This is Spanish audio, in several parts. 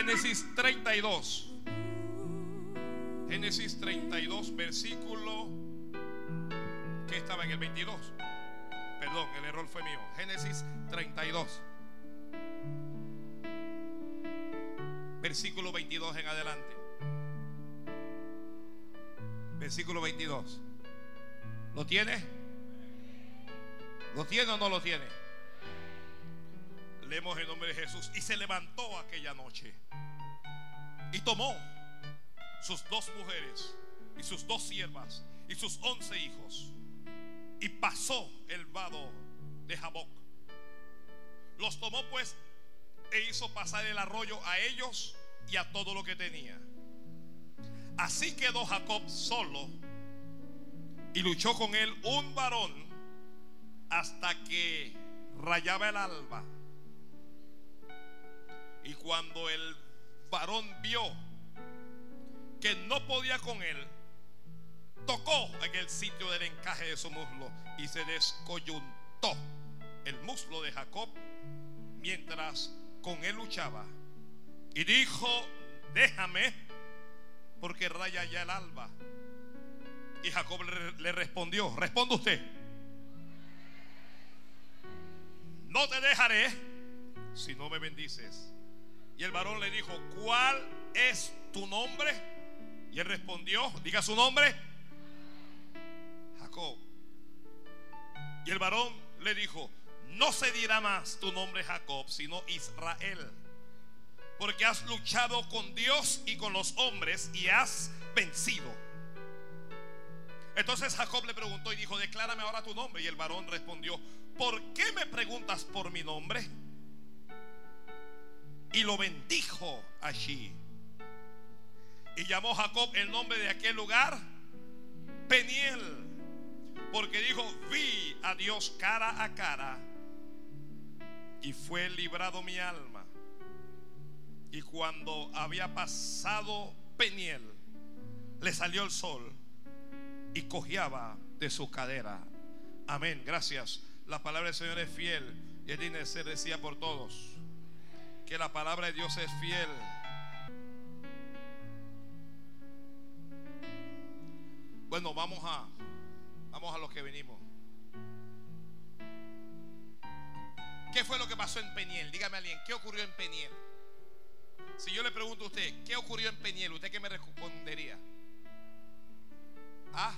Génesis 32. Génesis 32, versículo que estaba en el 22. Perdón, el error fue mío. Génesis 32. Versículo 22 en adelante. Versículo 22. ¿Lo tiene? ¿Lo tiene o no lo tiene? El nombre de Jesús. Y se levantó aquella noche. Y tomó sus dos mujeres y sus dos siervas y sus once hijos. Y pasó el vado de Jaboc. Los tomó pues e hizo pasar el arroyo a ellos y a todo lo que tenía. Así quedó Jacob solo y luchó con él un varón hasta que rayaba el alba. Y cuando el varón vio que no podía con él, tocó en el sitio del encaje de su muslo y se descoyuntó el muslo de Jacob mientras con él luchaba. Y dijo, déjame, porque raya ya el alba. Y Jacob le, respondió, responde usted, no te dejaré si no me bendices. Y el varón le dijo, ¿cuál es tu nombre? Y él respondió, diga su nombre, Jacob. Y el varón le dijo, no se dirá más tu nombre Jacob, sino Israel. Porque has luchado con Dios y con los hombres y has vencido. Entonces Jacob le preguntó y dijo, declárame ahora tu nombre. Y el varón respondió, ¿por qué me preguntas por mi nombre? Y lo bendijo allí. Y llamó Jacob el nombre de aquel lugar Peniel. Porque dijo, vi a Dios cara a cara. Y fue librado mi alma. Y cuando había pasado Peniel, le salió el sol y cojeaba de su cadera. Amén. Gracias. La palabra del Señor es fiel y digna de ser decía por todos. Que la palabra de Dios es fiel. Bueno, vamos a vamos a lo que venimos. ¿Qué fue lo que pasó en Peniel? Dígame alguien, ¿qué ocurrió en Peniel? Si yo le pregunto a usted, ¿qué ocurrió en Peniel? ¿Usted qué me respondería? Ah,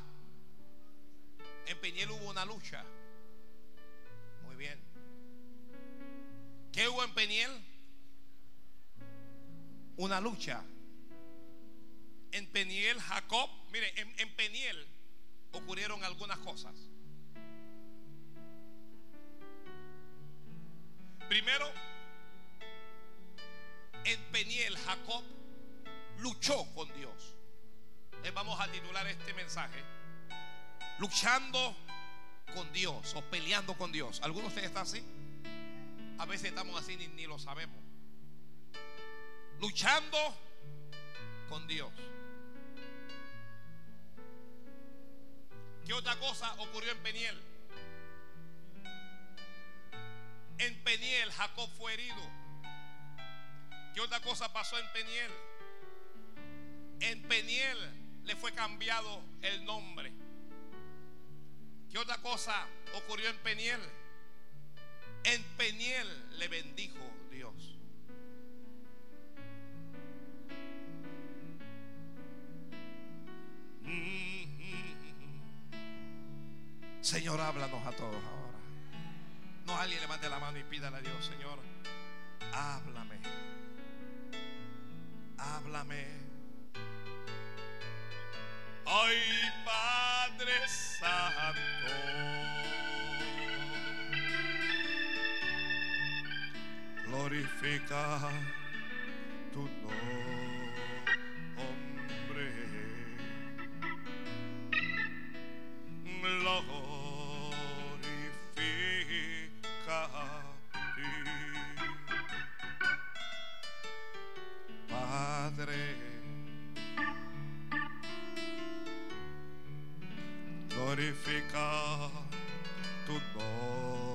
en Peniel hubo una lucha. Muy bien. ¿Qué hubo en Peniel? Una lucha. En Peniel, Jacob, mire, en, en Peniel ocurrieron algunas cosas. Primero, en Peniel, Jacob luchó con Dios. Le vamos a titular este mensaje. Luchando con Dios o peleando con Dios. ¿Algunos de ustedes están así? A veces estamos así ni, ni lo sabemos. Luchando con Dios. ¿Qué otra cosa ocurrió en Peniel? En Peniel Jacob fue herido. ¿Qué otra cosa pasó en Peniel? En Peniel le fue cambiado el nombre. ¿Qué otra cosa ocurrió en Peniel? En Peniel le bendijo Dios. Señor, háblanos a todos ahora. No alguien levante la mano y pídale a Dios, Señor, háblame. Háblame. Ay, Padre Santo. Glorifica tu nombre. Glorifica ti. Padre. Glorifica tu nombre.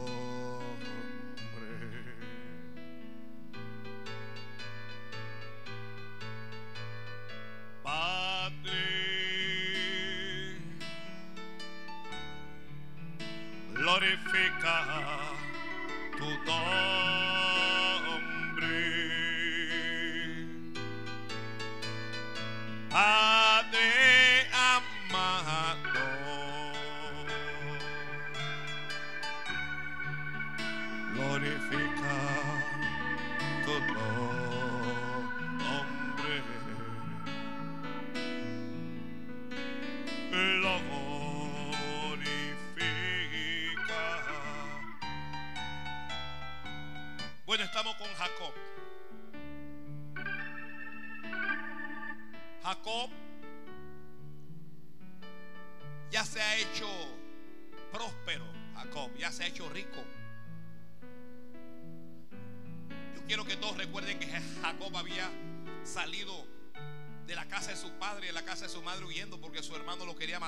Glorifica tu nombre.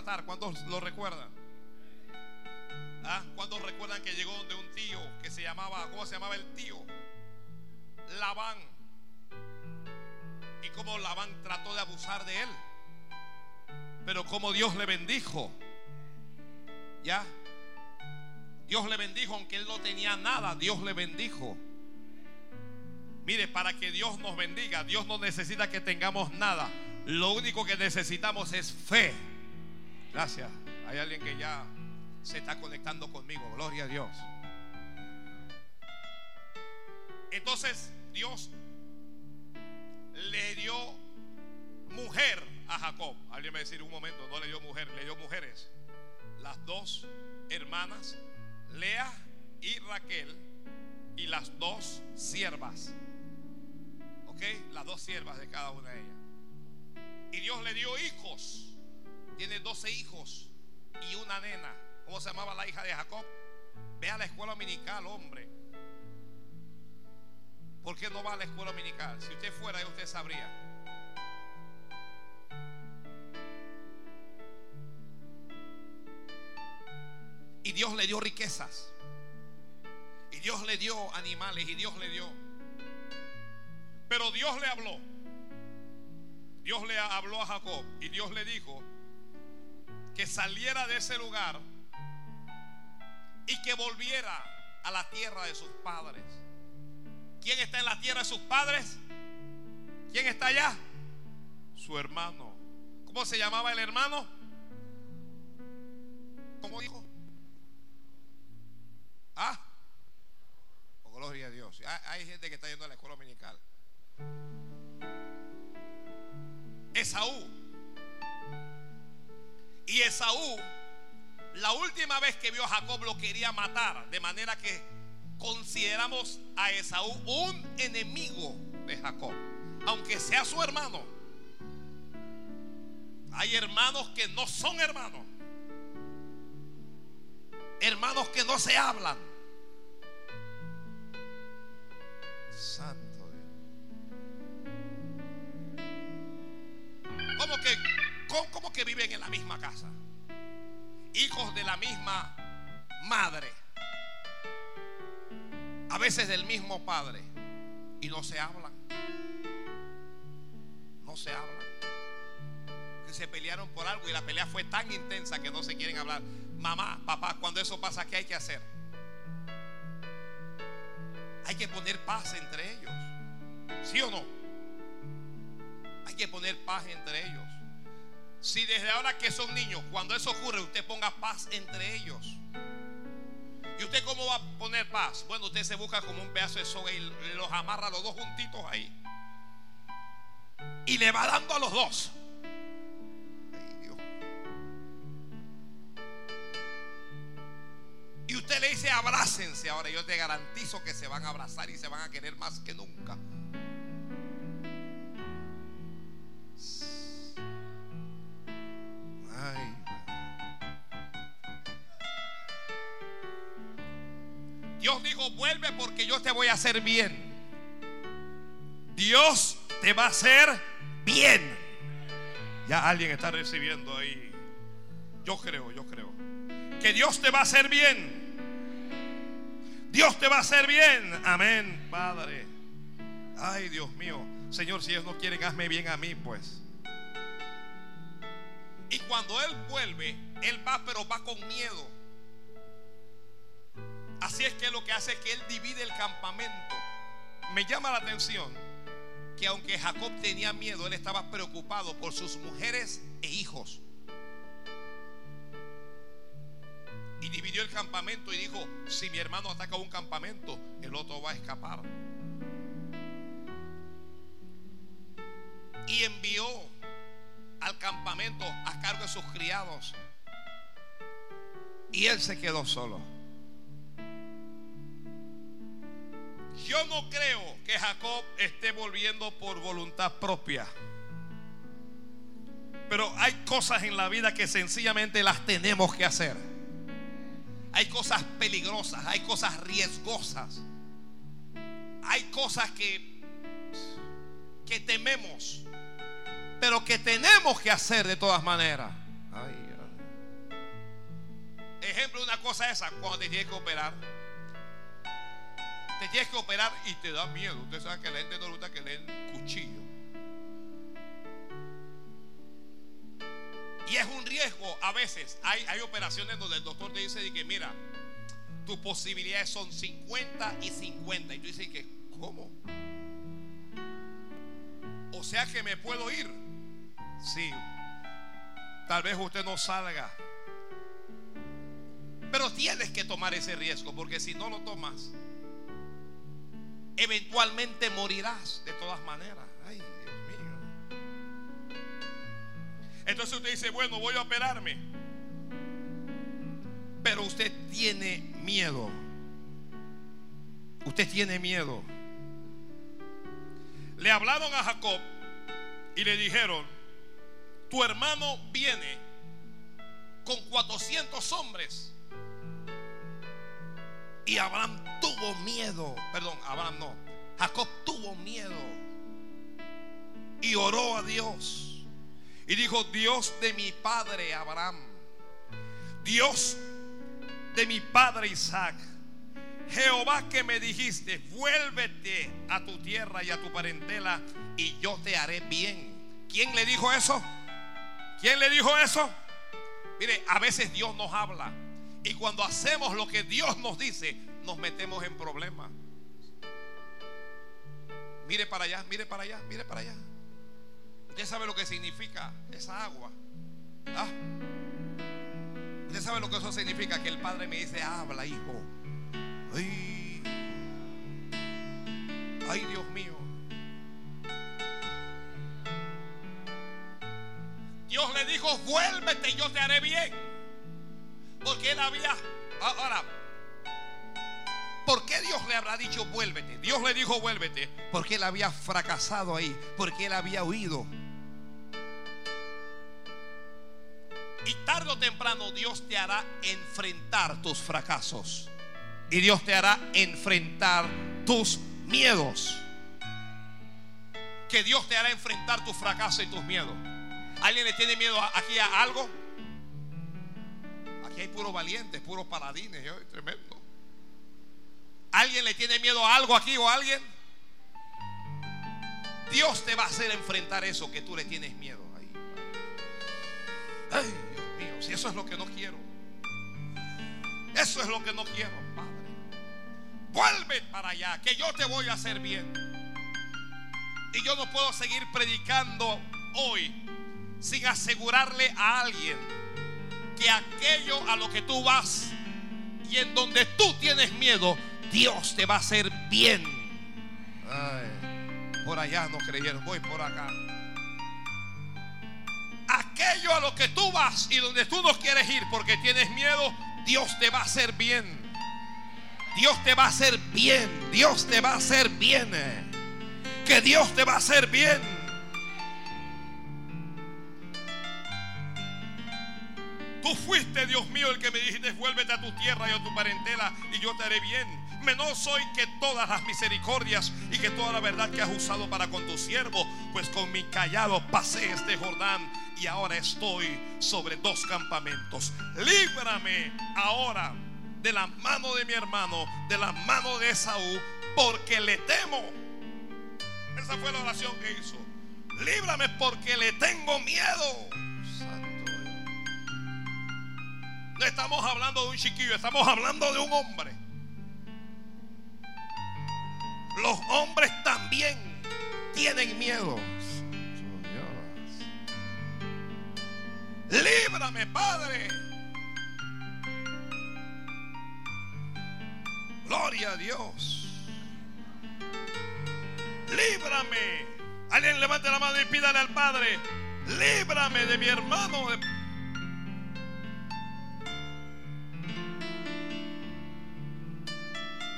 Matar. ¿Cuántos lo recuerdan? ¿Ah? ¿Cuántos recuerdan que llegó de un tío que se llamaba, ¿cómo se llamaba el tío? Labán. Y cómo Labán trató de abusar de él. Pero como Dios le bendijo. ¿Ya? Dios le bendijo, aunque él no tenía nada, Dios le bendijo. Mire, para que Dios nos bendiga, Dios no necesita que tengamos nada. Lo único que necesitamos es fe. Gracias. Hay alguien que ya se está conectando conmigo. Gloria a Dios. Entonces Dios le dio mujer a Jacob. Alguien me decir un momento, no le dio mujer, le dio mujeres. Las dos hermanas, Lea y Raquel, y las dos siervas. ¿Ok? Las dos siervas de cada una de ellas. Y Dios le dio hijos. Tiene 12 hijos y una nena. ¿Cómo se llamaba la hija de Jacob? Ve a la escuela dominical, hombre. ¿Por qué no va a la escuela dominical? Si usted fuera, usted sabría. Y Dios le dio riquezas. Y Dios le dio animales. Y Dios le dio. Pero Dios le habló. Dios le habló a Jacob. Y Dios le dijo que saliera de ese lugar. Y que volviera a la tierra de sus padres. ¿Quién está en la tierra de sus padres? ¿Quién está allá? Su hermano. ¿Cómo se llamaba el hermano? ¿Cómo dijo? Ah, oh, gloria a Dios. Hay, hay gente que está yendo a la escuela dominical. Esaú. Y Esaú, la última vez que vio a Jacob lo quería matar, de manera que consideramos a Esaú un enemigo de Jacob, aunque sea su hermano. Hay hermanos que no son hermanos. Hermanos que no se hablan. Santo Dios. ¿Cómo que, cómo, que viven en la misma casa? Hijos de la misma madre. A veces del mismo padre. Y no se hablan. No se hablan. Que se pelearon por algo y la pelea fue tan intensa que no se quieren hablar. Mamá, papá, cuando eso pasa, ¿qué hay que hacer? Hay que poner paz entre ellos. ¿Sí o no? Hay que poner paz entre ellos. Si desde ahora que son niños, cuando eso ocurre, usted ponga paz entre ellos. ¿Y usted cómo va a poner paz? Bueno, usted se busca como un pedazo de soga y los amarra los dos juntitos ahí. Y le va dando a los dos. Y usted le dice abrácense. Ahora yo te garantizo que se van a abrazar y se van a querer más que nunca. Dios dijo, vuelve porque yo te voy a hacer bien. Dios te va a hacer bien. Ya alguien está recibiendo ahí. Yo creo, yo creo. Que Dios te va a hacer bien. Dios te va a hacer bien. Amén, Padre. Ay, Dios mío. Señor, si ellos no quieren, hazme bien a mí, pues. Y cuando Él vuelve, Él va, pero va con miedo. Así es que lo que hace es que él divide el campamento. Me llama la atención que aunque Jacob tenía miedo, él estaba preocupado por sus mujeres e hijos. Y dividió el campamento y dijo, si mi hermano ataca un campamento, el otro va a escapar. Y envió al campamento a cargo de sus criados. Y él se quedó solo. Yo no creo que Jacob esté volviendo por voluntad propia. Pero hay cosas en la vida que sencillamente las tenemos que hacer. Hay cosas peligrosas, hay cosas riesgosas. Hay cosas que que tememos, pero que tenemos que hacer de todas maneras. Ejemplo, una cosa esa, cuando te tienes que operar te tienes que operar y te da miedo. Usted sabe que la gente no le gusta que le den cuchillo. Y es un riesgo a veces. Hay, hay operaciones donde el doctor te dice que mira, tus posibilidades son 50 y 50. Y tú dices que, ¿cómo? O sea que me puedo ir. Sí. Tal vez usted no salga. Pero tienes que tomar ese riesgo porque si no lo tomas, eventualmente morirás de todas maneras. Ay, Dios mío. Entonces usted dice, bueno, voy a operarme. Pero usted tiene miedo. Usted tiene miedo. Le hablaron a Jacob y le dijeron, tu hermano viene con 400 hombres y Abraham tuvo miedo. Perdón, Abraham no. Jacob tuvo miedo. Y oró a Dios. Y dijo, Dios de mi padre Abraham. Dios de mi padre Isaac. Jehová que me dijiste, vuélvete a tu tierra y a tu parentela y yo te haré bien. ¿Quién le dijo eso? ¿Quién le dijo eso? Mire, a veces Dios nos habla y cuando hacemos lo que Dios nos dice, nos metemos en problemas. Mire para allá, mire para allá, mire para allá. Usted sabe lo que significa esa agua. ¿Ah? Usted sabe lo que eso significa. Que el Padre me dice, habla, hijo. Ay, ay Dios mío. Dios le dijo, vuélvete y yo te haré bien. Porque él había... Ahora, ¿por qué Dios le habrá dicho vuélvete? Dios le dijo vuélvete porque él había fracasado ahí, porque él había huido. Y tarde o temprano Dios te hará enfrentar tus fracasos. Y Dios te hará enfrentar tus miedos. Que Dios te hará enfrentar tus fracasos y tus miedos. ¿Alguien le tiene miedo aquí a algo? hay puros valientes, puros paladines. Tremendo. ¿Alguien le tiene miedo a algo aquí o a alguien? Dios te va a hacer enfrentar eso que tú le tienes miedo. Ay, ay, Dios mío, si eso es lo que no quiero. Eso es lo que no quiero, Padre. Vuelve para allá, que yo te voy a hacer bien. Y yo no puedo seguir predicando hoy sin asegurarle a alguien que aquello a lo que tú vas y en donde tú tienes miedo, Dios te va a hacer bien. por allá no creyeron, voy por acá. Aquello a lo que tú vas y donde tú no quieres ir porque tienes miedo, Dios te va a hacer bien. Dios te va a hacer bien. Dios te va a hacer bien. Que Dios te va a hacer bien. Tú fuiste, Dios mío, el que me dijiste, vuélvete a tu tierra y a tu parentela y yo te haré bien. Menor soy que todas las misericordias y que toda la verdad que has usado para con tu siervo, pues con mi callado pasé este Jordán y ahora estoy sobre dos campamentos. Líbrame ahora de la mano de mi hermano, de la mano de Esaú, porque le temo. Esa fue la oración que hizo. Líbrame porque le tengo miedo. No estamos hablando de un chiquillo, estamos hablando de un hombre. los hombres también tienen miedo. Líbrame, Padre. Gloria a Dios. Líbrame. Alguien levante la mano y pídale al Padre. Líbrame de mi hermano.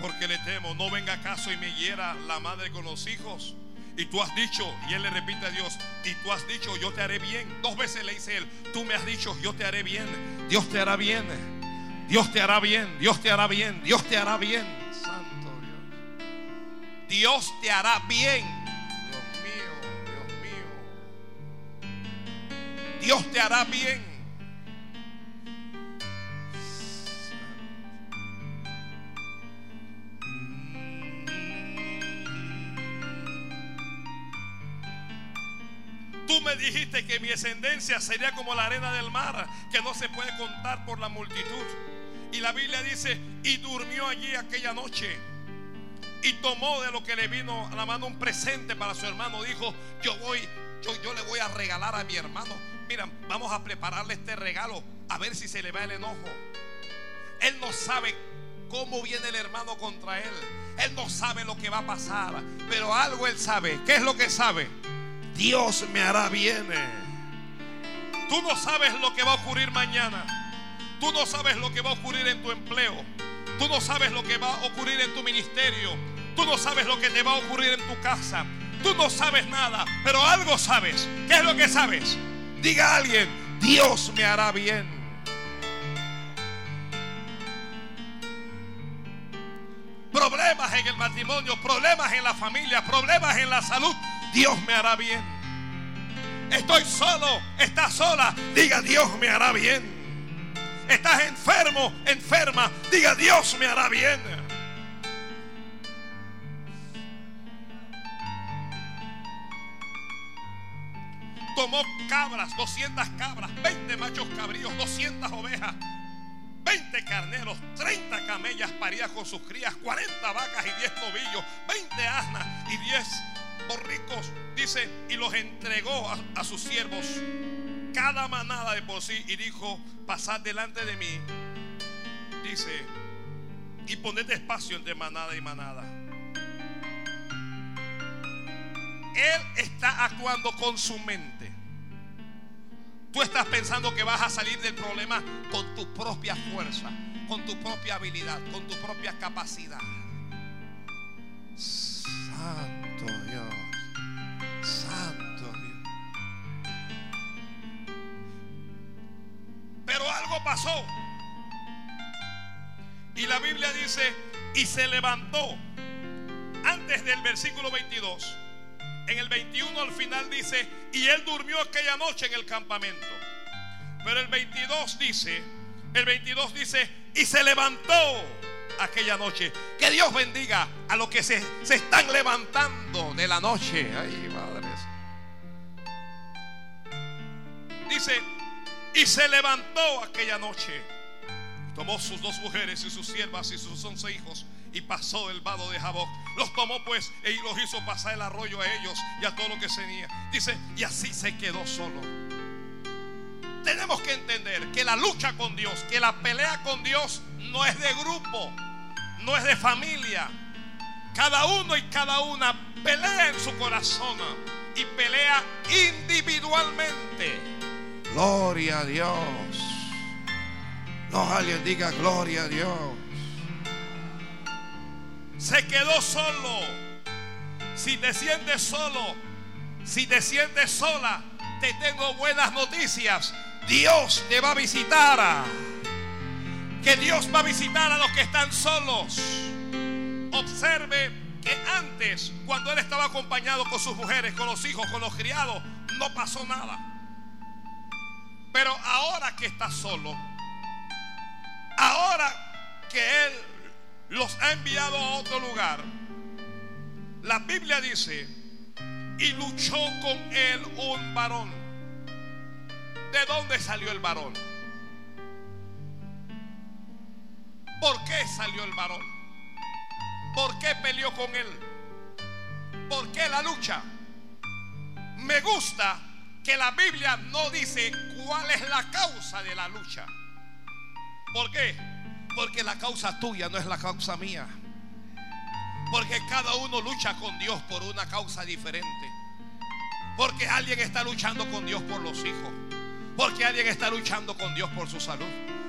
Porque le temo, no venga acaso y me hiera la madre con los hijos. Y tú has dicho, y él le repite a Dios, y tú has dicho, yo te haré bien. Dos veces le dice él, tú me has dicho, yo te haré bien. Dios te hará bien. Dios te hará bien. Dios te hará bien. Dios te hará bien. Santo Dios. Dios te hará bien. Dios mío, Dios mío. Dios te hará bien. Tú me dijiste que mi ascendencia sería como la arena del mar, que no se puede contar por la multitud. Y la Biblia dice, y durmió allí aquella noche. Y tomó de lo que le vino a la mano un presente para su hermano. Dijo, yo voy, yo, yo le voy a regalar a mi hermano. Mira, vamos a prepararle este regalo. A ver si se le va el enojo. Él no sabe cómo viene el hermano contra él. Él no sabe lo que va a pasar. Pero algo él sabe. ¿Qué es lo que sabe? Dios me hará bien. Tú no sabes lo que va a ocurrir mañana. Tú no sabes lo que va a ocurrir en tu empleo. Tú no sabes lo que va a ocurrir en tu ministerio. Tú no sabes lo que te va a ocurrir en tu casa. Tú no sabes nada, pero algo sabes. ¿Qué es lo que sabes? Diga a alguien, Dios me hará bien. Problemas en el matrimonio, problemas en la familia, problemas en la salud. Dios me hará bien. Estoy solo, estás sola. Diga, Dios me hará bien. Estás enfermo, enferma. Diga, Dios me hará bien. Tomó cabras, 200 cabras, 20 machos cabríos, 200 ovejas, 20 carneros, 30 camellas paridas con sus crías, 40 vacas y 10 novillos, 20 asnas y 10 borricos. Dice, y los entregó a, a sus siervos cada manada de por sí y dijo, pasad delante de mí. Dice, y poned espacio entre manada y manada. Él está actuando con su mente. Tú estás pensando que vas a salir del problema con tu propia fuerza, con tu propia habilidad, con tu propia capacidad. Santo Dios, Santo Dios. Pero algo pasó. Y la Biblia dice, y se levantó antes del versículo 22. En el 21 al final dice, y él durmió aquella noche en el campamento. Pero el 22 dice, el 22 dice, y se levantó aquella noche. Que Dios bendiga a los que se, se están levantando de la noche. Ay, madres. Dice, y se levantó aquella noche. Tomó sus dos mujeres y sus siervas y sus once hijos y pasó el vado de Jaboc. Los tomó pues y los hizo pasar el arroyo a ellos y a todo lo que tenía. Dice, y así se quedó solo. Tenemos que entender que la lucha con Dios, que la pelea con Dios no es de grupo, no es de familia. Cada uno y cada una pelea en su corazón y pelea individualmente. Gloria a Dios. No alguien diga gloria a Dios. Se quedó solo. Si te sientes solo, si te sientes sola, te tengo buenas noticias. Dios te va a visitar. Que Dios va a visitar a los que están solos. Observe que antes, cuando él estaba acompañado con sus mujeres, con los hijos, con los criados, no pasó nada. Pero ahora que está solo, ahora que Él los ha enviado a otro lugar, la Biblia dice, y luchó con Él un varón. ¿De dónde salió el varón? ¿Por qué salió el varón? ¿Por qué peleó con él? ¿Por qué la lucha? Me gusta que la Biblia no dice cuál es la causa de la lucha. ¿Por qué? Porque la causa tuya no es la causa mía. Porque cada uno lucha con Dios por una causa diferente. Porque alguien está luchando con Dios por los hijos. Porque alguien está luchando con Dios por su salud.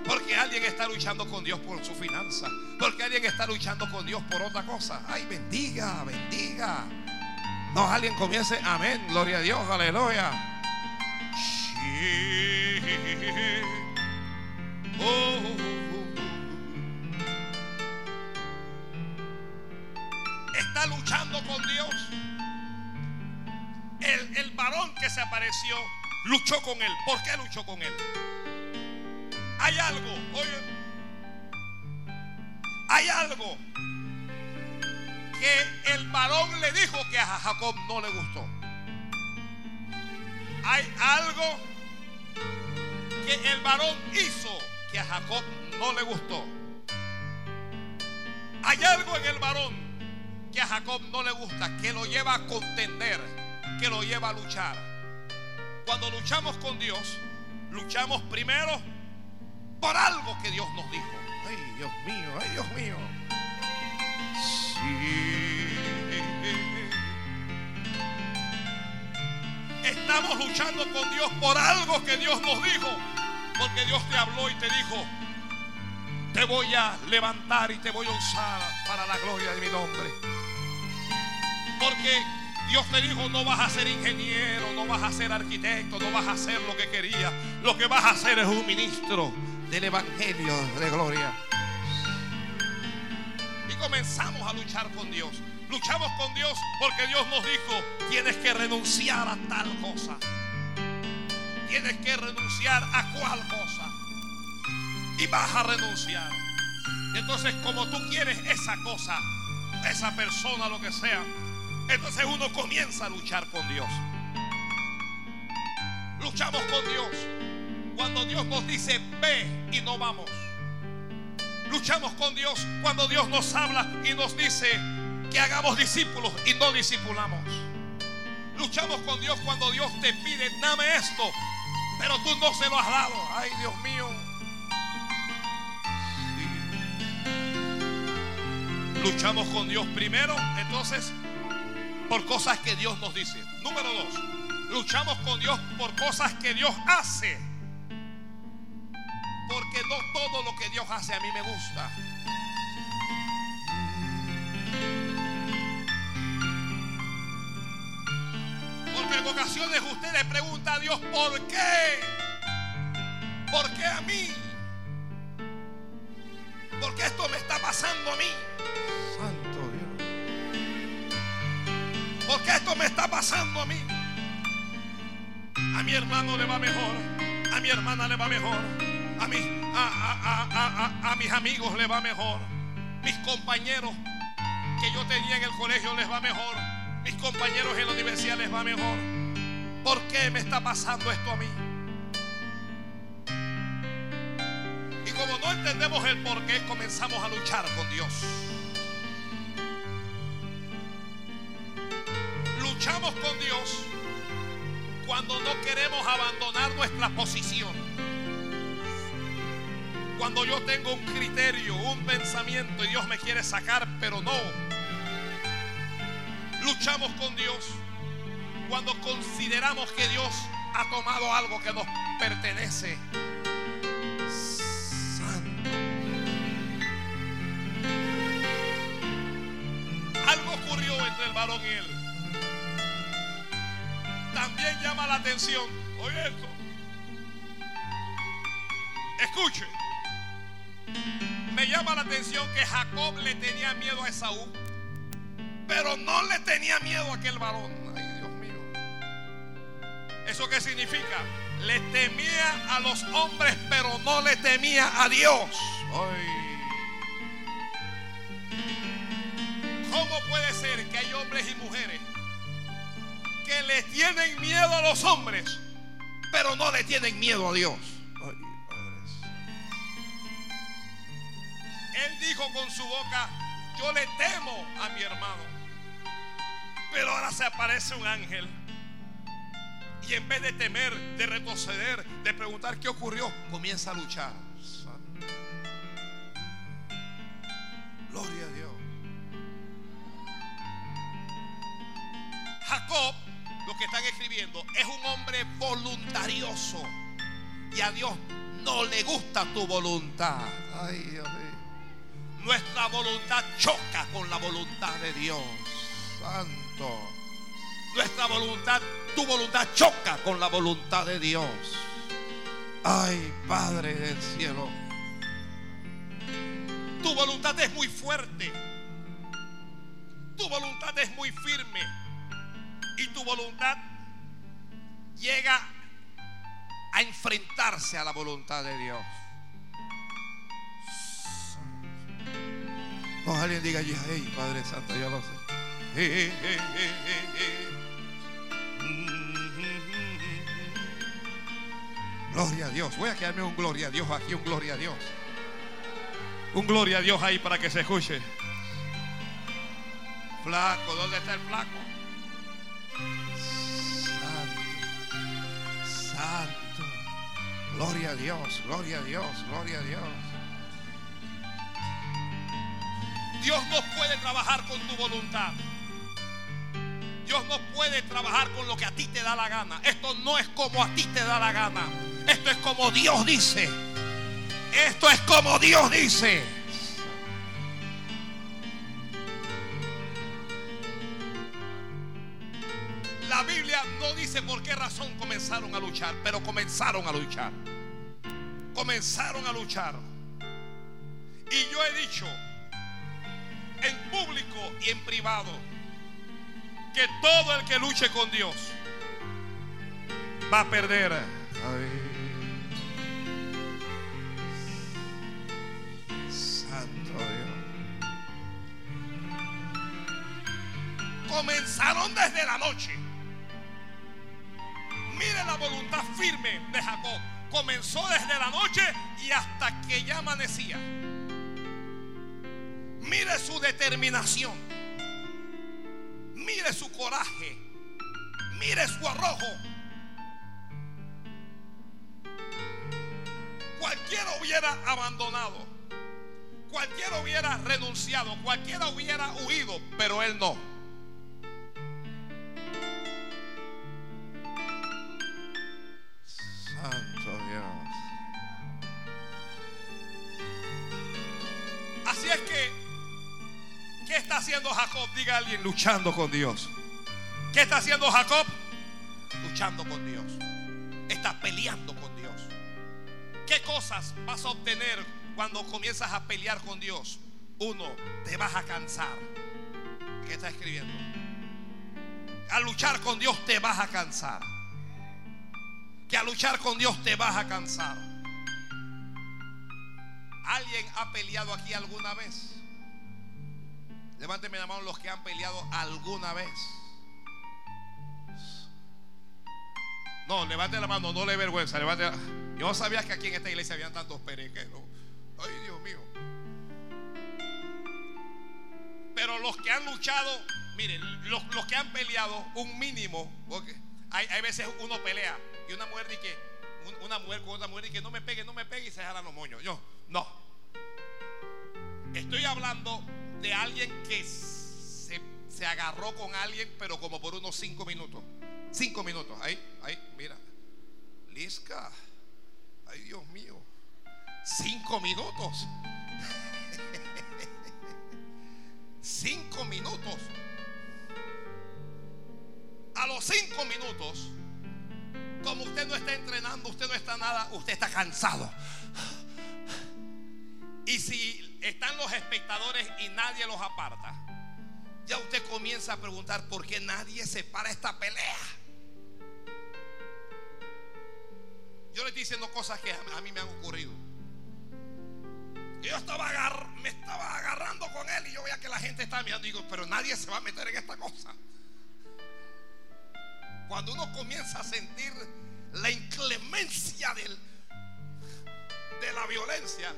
Porque alguien está luchando con Dios por su finanza. Porque alguien está luchando con Dios por otra cosa. Ay, bendiga, bendiga. No, alguien comience. Amén. Gloria a Dios. Aleluya. Luchando con Dios. El, el varón que se apareció luchó con él. ¿Por qué luchó con él? Hay algo, oye, hay algo que el varón le dijo que a Jacob no le gustó. Hay algo que el varón hizo que a Jacob no le gustó. Hay algo en el varón que a Jacob no le gusta, que lo lleva a contender, que lo lleva a luchar. Cuando luchamos con Dios, luchamos primero por algo que Dios nos dijo. Ay, Dios mío, ay, Dios mío. Estamos luchando con Dios por algo que Dios nos dijo. Porque Dios te habló y te dijo, te voy a levantar y te voy a usar para la gloria de mi nombre. Porque Dios te dijo, no vas a ser ingeniero, no vas a ser arquitecto, no vas a hacer lo que quería. Lo que vas a hacer es un ministro del Evangelio de gloria. Y comenzamos a luchar con Dios. Luchamos con Dios porque Dios nos dijo, tienes que renunciar a tal cosa. Tienes que renunciar a cual cosa. Y vas a renunciar. Entonces, como tú quieres esa cosa, esa persona, lo que sea, entonces uno comienza a luchar con Dios. Luchamos con Dios cuando Dios nos dice ve y no vamos. Luchamos con Dios cuando Dios nos habla y nos dice que hagamos discípulos y no discipulamos. Luchamos con Dios cuando Dios te pide, dame esto, pero tú no se lo has dado. Ay, Dios mío. Luchamos con Dios primero, entonces, por cosas que Dios nos dice. Número dos, luchamos con Dios por cosas que Dios hace. Porque no todo lo que Dios hace a mí me gusta. Porque en ocasiones usted le pregunta a Dios, ¿por qué? ¿Por qué a mí? ¿Por qué esto me está pasando a mí? Santo. ¿Por qué esto me está pasando a mí? A mi hermano le va mejor. A mi hermana le va mejor. A, a, a, a mis amigos le va mejor. Mis compañeros que yo tenía en el colegio les va mejor. Mis compañeros en la universidad les va mejor. ¿Por qué me está pasando esto a mí? Y como no entendemos el por qué, comenzamos a luchar con Dios. Luchamos con Dios cuando no queremos abandonar nuestra posición. Cuando yo tengo un criterio, un pensamiento y Dios me quiere sacar, pero no. Luchamos con Dios cuando consideramos que Dios ha tomado algo que nos pertenece. Santo. Algo ocurrió entre el varón y él. También llama la atención. Oye esto. Escuche. Me llama la atención que Jacob le tenía miedo a Esaú. Pero no le tenía miedo a aquel varón. Ay, Dios mío. ¿Eso qué significa? Le temía a los hombres, pero no le temía a Dios. Ay. ¿Cómo puede ser que hay hombres y mujeres que le tienen miedo a los hombres, pero no le tienen miedo a Dios? Él dijo con su boca, yo le temo a mi hermano. Pero ahora se aparece un ángel. Y en vez de temer, de retroceder, de preguntar qué ocurrió, comienza a luchar. Gloria a Dios. Jacob, que están escribiendo, es un hombre voluntarioso. Y a Dios no le gusta tu voluntad. Ay, Dios mío. Nuestra voluntad choca con la voluntad de Dios. Santo. Nuestra voluntad, tu voluntad choca con la voluntad de Dios. Ay, Padre del cielo. Tu voluntad es muy fuerte. Tu voluntad es muy firme. Y tu voluntad llega a enfrentarse a la voluntad de Dios. No, alguien diga hey, Padre Santo, yo lo sé. Gloria a Dios. Voy a quedarme un gloria a Dios aquí, un gloria a Dios. Un gloria a Dios ahí para que se escuche. Flaco, ¿dónde está el flaco? Gloria a Dios, gloria a Dios, gloria a Dios. Dios no puede trabajar con tu voluntad. Dios no puede trabajar con lo que a ti te da la gana. Esto no es como a ti te da la gana. Esto es como Dios dice. Esto es como Dios dice. La Biblia no dice por qué razón comenzaron a luchar, pero comenzaron a luchar. Comenzaron a luchar. Y yo he dicho en público y en privado que todo el que luche con Dios va a perder. Santo Dios. Comenzaron desde la noche. Mire la voluntad firme de Jacob. Comenzó desde la noche y hasta que ya amanecía. Mire su determinación. Mire su coraje. Mire su arrojo. Cualquiera hubiera abandonado. Cualquiera hubiera renunciado. Cualquiera hubiera huido. Pero él no. Jacob? Diga alguien luchando con Dios. ¿Qué está haciendo Jacob? Luchando con Dios. Está peleando con Dios. ¿Qué cosas vas a obtener cuando comienzas a pelear con Dios? Uno, te vas a cansar. ¿Qué está escribiendo? Al luchar con Dios te vas a cansar. Que al luchar con Dios te vas a cansar. ¿Alguien ha peleado aquí alguna vez? Levánteme la mano los que han peleado alguna vez. No, levante la mano, no le vergüenza. Levante Yo no sabía que aquí en esta iglesia habían tantos perequeros. Ay, Dios mío. Pero los que han luchado, miren, los, que han peleado, un mínimo, porque hay, hay, veces uno pelea y una mujer dice una mujer con otra mujer dice que no me pegue, no me pegue y se jalan los moños. Yo, no. Estoy hablando de alguien que se, se agarró con alguien, pero como por unos cinco minutos. Cinco minutos. Ahí, ahí, mira. Lisca. Ay, Dios mío. Cinco minutos. cinco minutos. A los cinco minutos, como usted no está entrenando, usted no está nada, usted está cansado. Y si están los espectadores y nadie los aparta, ya usted comienza a preguntar por qué nadie se para esta pelea. Yo le estoy diciendo cosas que a mí me han ocurrido. Yo estaba me estaba agarrando con él y yo veía que la gente estaba mirando y digo, pero nadie se va a meter en esta cosa. Cuando uno comienza a sentir la inclemencia del, de la violencia,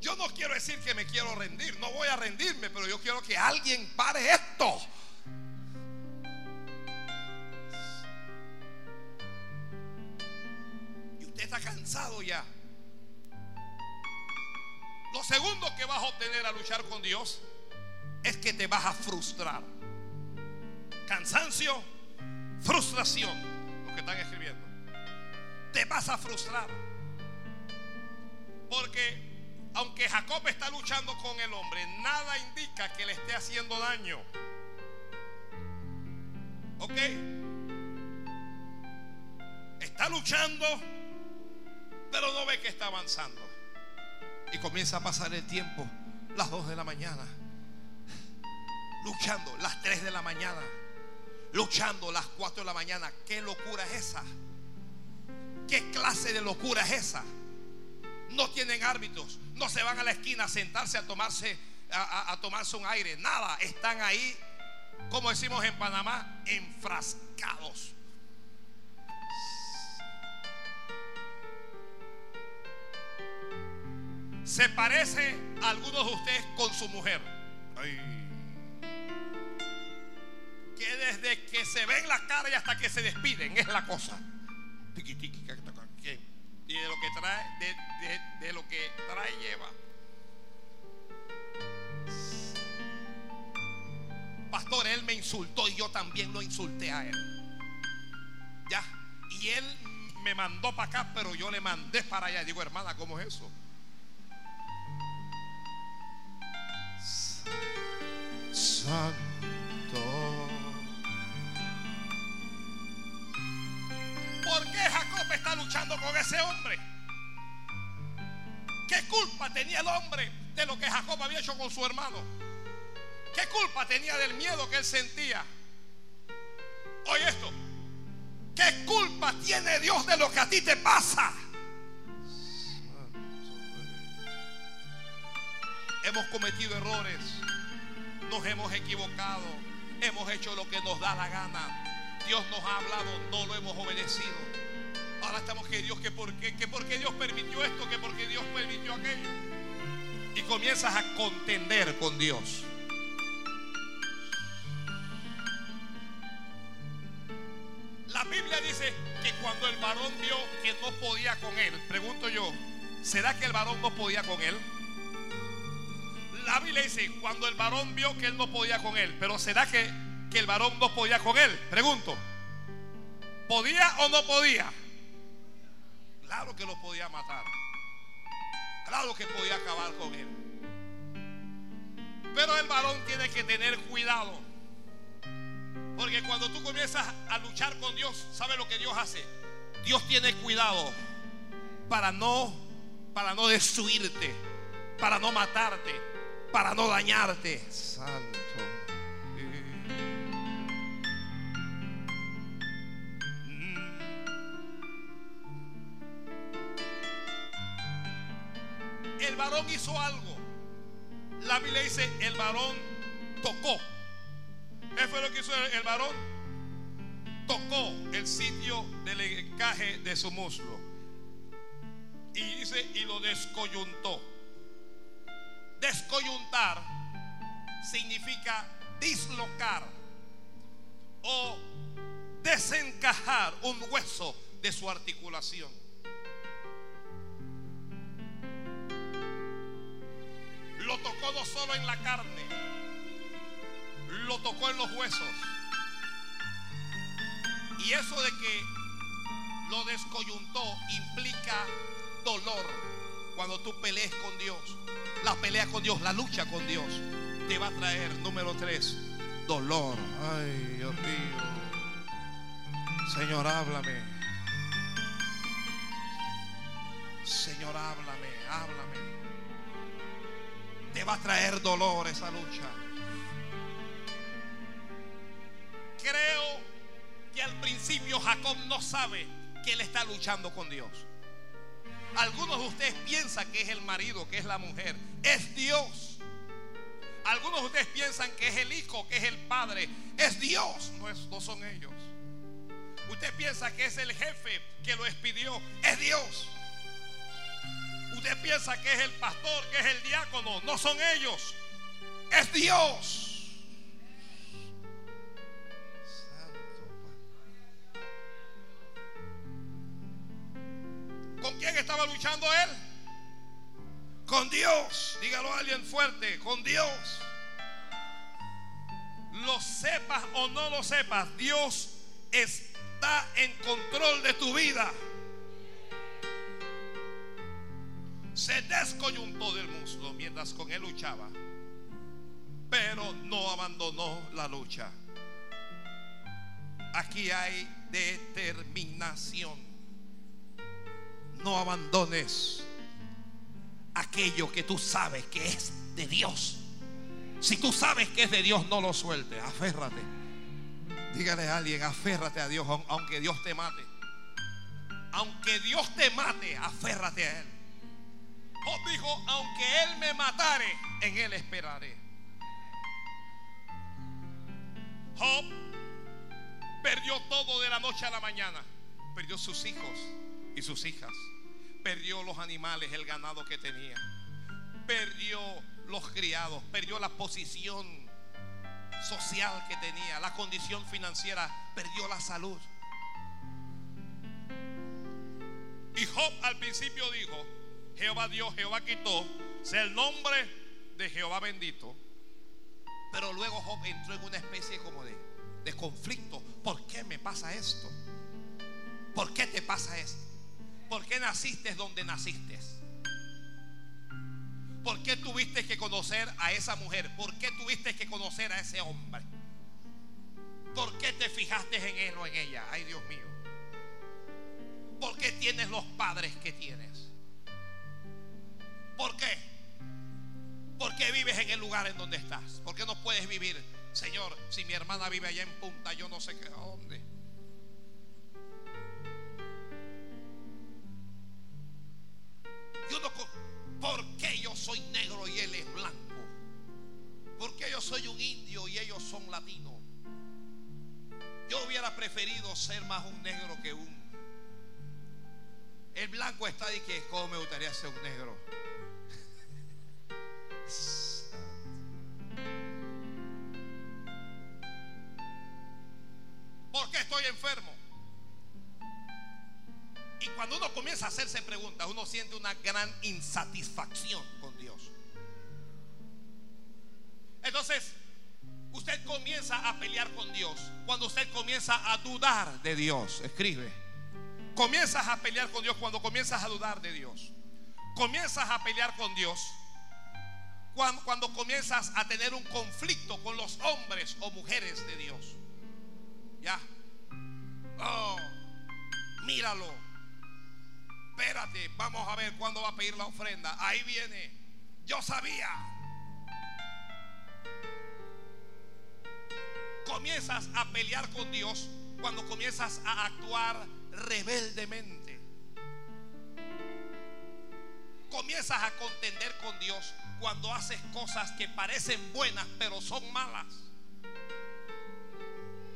yo no quiero decir que me quiero rendir, no voy a rendirme, pero yo quiero que alguien pare esto. Y usted está cansado ya. Lo segundo que vas a obtener a luchar con Dios es que te vas a frustrar. Cansancio, frustración, lo que están escribiendo. Te vas a frustrar. Porque aunque Jacob está luchando con el hombre, nada indica que le esté haciendo daño. ¿Ok? Está luchando, pero no ve que está avanzando. Y comienza a pasar el tiempo, las 2 de la mañana, luchando, las 3 de la mañana, luchando las 4 de la mañana. ¿Qué locura es esa? ¿Qué clase de locura es esa? No tienen árbitros, no se van a la esquina a sentarse a tomarse, a, tomarse un aire, nada, están ahí, como decimos en Panamá, enfrascados. Se parece a algunos de ustedes con su mujer. Que desde que se ven la cara y hasta que se despiden es la cosa. Y de lo que trae, de, de lo que trae lleva. Pastor, él me insultó y yo también lo insulté a él. Ya. Y él me mandó para acá, pero yo le mandé para allá. Digo, hermana, ¿cómo es eso? Santo. ¿Por qué Jacob está luchando con ese hombre? ¿Qué culpa tenía el hombre de lo que Jacob había hecho con su hermano? ¿Qué culpa tenía del miedo que él sentía? Oye esto. ¿Qué culpa tiene Dios de lo que a ti te pasa? Hemos cometido errores nos hemos equivocado, hemos hecho lo que nos da la gana. Dios nos ha hablado, no lo hemos obedecido. Ahora estamos que Dios, que por qué, que porque Dios permitió esto, que porque Dios permitió aquello. Y comienzas a contender con Dios. La Biblia dice que cuando el varón vio que no podía con él, pregunto yo, ¿será que el varón no podía con él? La Biblia dice, cuando el varón vio que él no podía con él, pero ¿será que, que el varón no podía con él? Pregunto, ¿podía o no podía? Claro que lo podía matar. Claro que podía acabar con él. Pero el varón tiene que tener cuidado. Porque cuando tú comienzas a luchar con Dios, ¿sabe lo que Dios hace? Dios tiene cuidado para no para no destruirte, para no matarte, para no dañarte. Santo. El varón hizo algo. La Biblia dice, el varón tocó. ¿Qué fue lo que hizo el, varón? Tocó el sitio del encaje de su muslo. Y dice, y lo descoyuntó. Descoyuntar significa dislocar o desencajar un hueso de su articulación. Lo tocó no solo en la carne, lo tocó en los huesos. Y eso de que lo descoyuntó implica dolor cuando tú pelees con Dios la pelea con Dios, la lucha con Dios, te va a traer, número tres, dolor. Ay, Dios mío. Señor, háblame. Señor, háblame, háblame. Te va a traer dolor esa lucha. Creo que al principio Jacob no sabe que él está luchando con Dios. Algunos de ustedes piensan que es el marido, que es la mujer. Es Dios. Algunos de ustedes piensan que es el hijo, que es el padre. Es Dios, no, son ellos. Usted piensa que es el jefe que lo expidió. Es Dios. Usted piensa que es el pastor, que es el diácono. No son ellos. Es Dios. ¿Con estaba luchando él? Con Dios. Dígalo a alguien fuerte, con Dios. Lo sepas o no lo sepas, Dios está en control de tu vida. Se descoyuntó del muslo mientras con él luchaba, pero no abandonó la lucha. Aquí hay determinación. No abandones aquello que tú sabes que es de Dios. Si tú sabes que es de Dios, no lo sueltes. Aférrate. Dígale a alguien, aférrate a Dios, aunque Dios te mate. Aunque Dios te mate, aférrate a Él. Job dijo, aunque Él me matare, en Él esperaré. Job perdió todo de la noche a la mañana. Perdió sus hijos y sus hijas. Perdió los animales, el ganado que tenía. Perdió los criados. Perdió la posición social que tenía. La condición financiera. Perdió la salud. Y Job al principio dijo, Jehová Dios, Jehová quitó, sea el nombre de Jehová bendito. Pero luego Job entró en una especie como de, de conflicto. ¿Por qué me pasa esto? ¿Por qué te pasa esto? ¿Por qué naciste donde naciste? ¿Por qué tuviste que conocer a esa mujer? ¿Por qué tuviste que conocer a ese hombre? ¿Por qué te fijaste en él o en ella? Ay, Dios mío. ¿Por qué tienes los padres que tienes? ¿Por qué? ¿Por qué vives en el lugar en donde estás? ¿Por qué no puedes vivir, Señor, si mi hermana vive allá en Punta, yo no sé qué, a dónde? ¿Por qué yo soy negro y él es blanco? ¿Por qué yo soy un indio y ellos son latinos? Yo hubiera preferido ser más un negro que un... El blanco está de que, ¿cómo me gustaría ser un negro? ¿Por qué estoy enfermo? Y cuando uno comienza a hacerse preguntas, uno siente una gran insatisfacción con Dios. Entonces, usted comienza a pelear con Dios cuando usted comienza a dudar de Dios. Escribe. Comienzas a pelear con Dios cuando comienzas a dudar de Dios. Comienzas a pelear con Dios cuando, cuando comienzas a tener un conflicto con los hombres o mujeres de Dios. Ya. Oh, míralo espérate, vamos a ver cuándo va a pedir la ofrenda. Ahí viene. Yo sabía. Comienzas a pelear con Dios cuando comienzas a actuar rebeldemente. Comienzas a contender con Dios cuando haces cosas que parecen buenas pero son malas.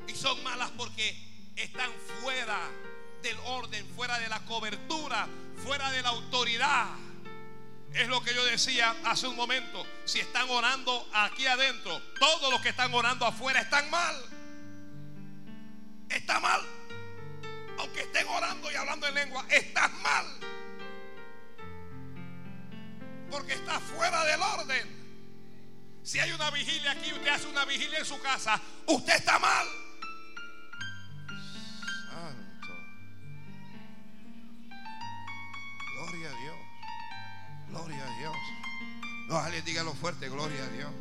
Y son malas porque están fuera del orden, fuera de la cobertura, fuera de la autoridad. Es lo que yo decía hace un momento. Si están orando aquí adentro, todos los que están orando afuera están mal. Está mal. Aunque estén orando y hablando en lengua, estás mal. Porque está fuera del orden. Si hay una vigilia aquí, usted hace una vigilia en su casa, usted está mal. Gloria a Dios. No, alguien dígalo fuerte, gloria a Dios.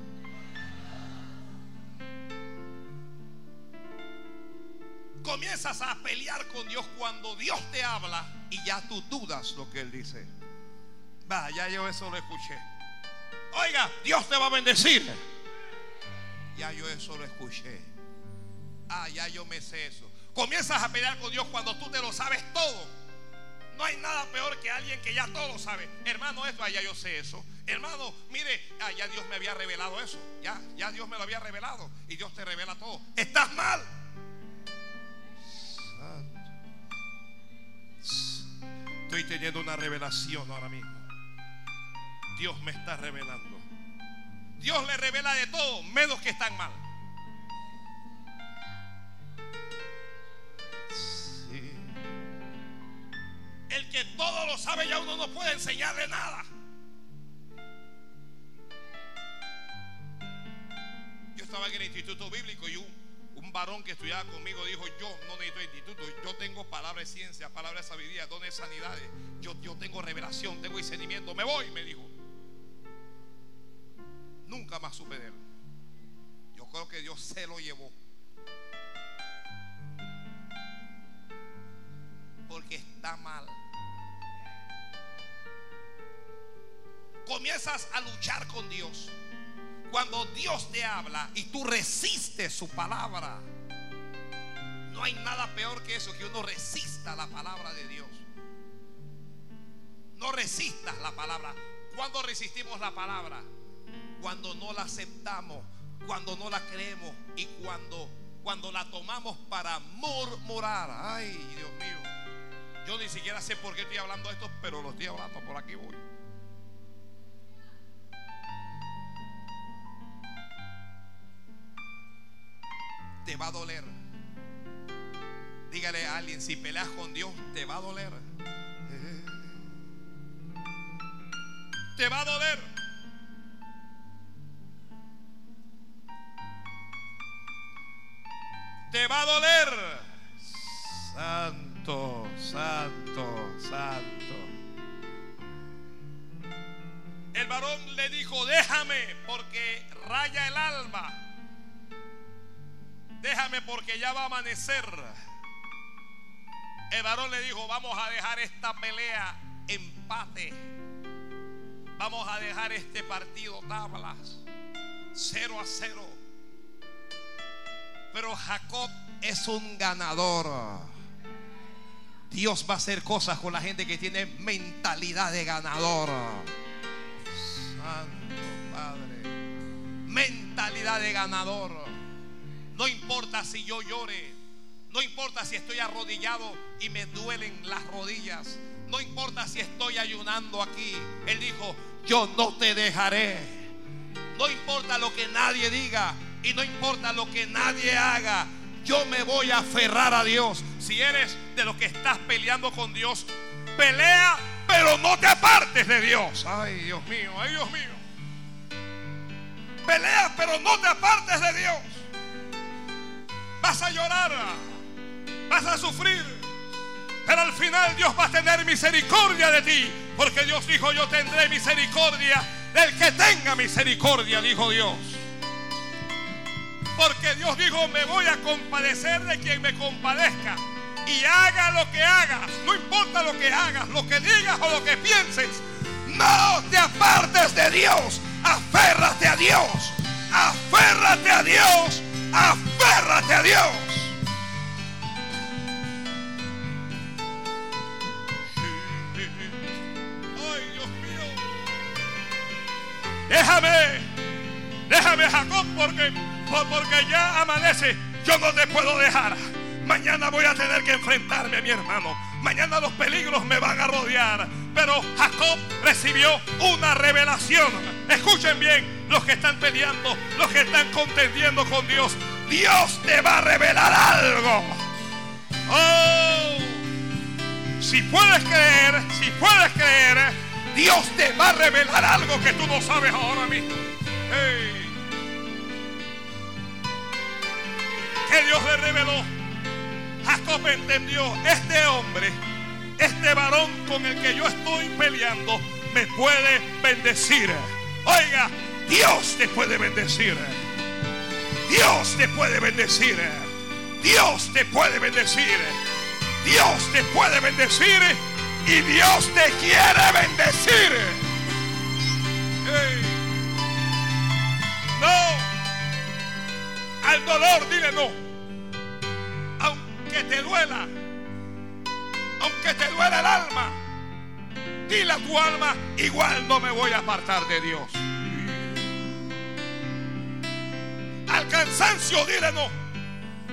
Comienzas a pelear con Dios cuando Dios te habla y ya tú dudas lo que Él dice. Va, ya yo eso lo escuché. Oiga, Dios te va a bendecir. Ya yo eso lo escuché. Ah, ya yo me sé eso. Comienzas a pelear con Dios cuando tú te lo sabes todo. No hay nada peor que alguien que ya todo sabe. Hermano, esto, ya yo sé eso. Hermano, mire, ah, ya Dios me había revelado eso. Ya, ya Dios me lo había revelado. Y Dios te revela todo. Estás mal. Estoy teniendo una revelación ahora mismo. Dios me está revelando. Dios le revela de todo, menos que están mal. el que todo lo sabe ya uno no puede enseñarle nada. Yo estaba en el instituto bíblico y un, varón que estudiaba conmigo dijo, yo no necesito instituto, yo tengo palabra de ciencia, palabra de sabiduría, dones de sanidades, yo, yo tengo revelación, tengo discernimiento, me voy, me dijo. Nunca más supe de. Yo creo que Dios se lo llevó. Porque está mal. Comienzas a luchar con Dios. Cuando Dios te habla y tú resistes su palabra. No hay nada peor que eso, que uno resista la palabra de Dios. No resistas la palabra. Cuando resistimos la palabra? Cuando no la aceptamos, cuando no la creemos y cuando, cuando la tomamos para murmurar. Ay, Dios mío. Yo ni siquiera sé por qué estoy hablando esto, pero lo estoy hablando, por aquí voy. Te va a doler. Dígale a alguien, si peleas con Dios, te va a doler. Te va a doler. Te va a doler. Santo, santo, santo. El varón le dijo, déjame porque raya el alma. Déjame porque ya va a amanecer. El varón le dijo, vamos a dejar esta pelea empate. Vamos a dejar este partido tablas. Cero a cero. Pero Jacob es un ganador. Dios va a hacer cosas con la gente que tiene mentalidad de ganador. Santo Padre. Mentalidad de ganador. No importa si yo llore. No importa si estoy arrodillado y me duelen las rodillas. No importa si estoy ayunando aquí. Él dijo, yo no te dejaré. No importa lo que nadie diga. Y no importa lo que nadie haga, yo me voy a aferrar a Dios. Si eres de los que estás peleando con Dios, pelea, pero no te apartes de Dios. Ay, Dios mío, ay, Dios mío. Pelea, pero no te apartes de Dios. Vas a llorar, vas a sufrir, pero al final Dios va a tener misericordia de ti. Porque Dios dijo, yo tendré misericordia del que tenga misericordia, dijo Dios. Porque Dios dijo, me voy a compadecer de quien me compadezca. Y haga lo que hagas, no importa lo que hagas, lo que digas o lo que pienses, no te apartes de Dios, aférrate a Dios, aférrate a Dios, aférrate a Dios. Ay, Dios mío. Déjame, déjame Jacob porque porque ya amanece. Yo no te puedo dejar. Mañana voy a tener que enfrentarme, a mi hermano. Mañana los peligros me van a rodear. Pero Jacob recibió una revelación. Escuchen bien los que están peleando, los que están contendiendo con Dios. Dios te va a revelar algo. Oh, si puedes creer, si puedes creer, Dios te va a revelar algo que tú no sabes ahora mismo. Dios le reveló. Jacob entendió, este hombre, este varón con el que yo estoy peleando, me puede bendecir. Oiga, Dios te puede bendecir. Dios te puede bendecir. Dios te puede bendecir. Dios te puede bendecir. Y Dios te quiere bendecir. Dolor dile no te duela, aunque te duela el alma, dile a tu alma, igual no me voy a apartar de Dios. Al cansancio, dile no.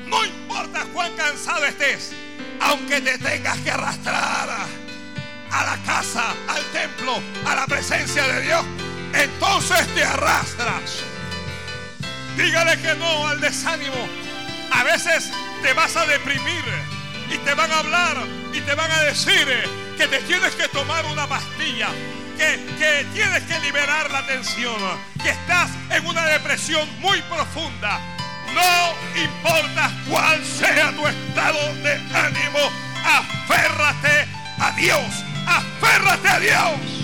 No importa cuán cansado estés, aunque te tengas que arrastrar a la casa, al templo, a la presencia de Dios, entonces te arrastras. Dígale que no al desánimo. A veces te vas a deprimir y te van a hablar y te van a decir que te tienes que tomar una pastilla, que, que tienes que liberar la tensión, que estás en una depresión muy profunda. No importa cuál sea tu estado de ánimo, aférrate a Dios, aférrate a Dios.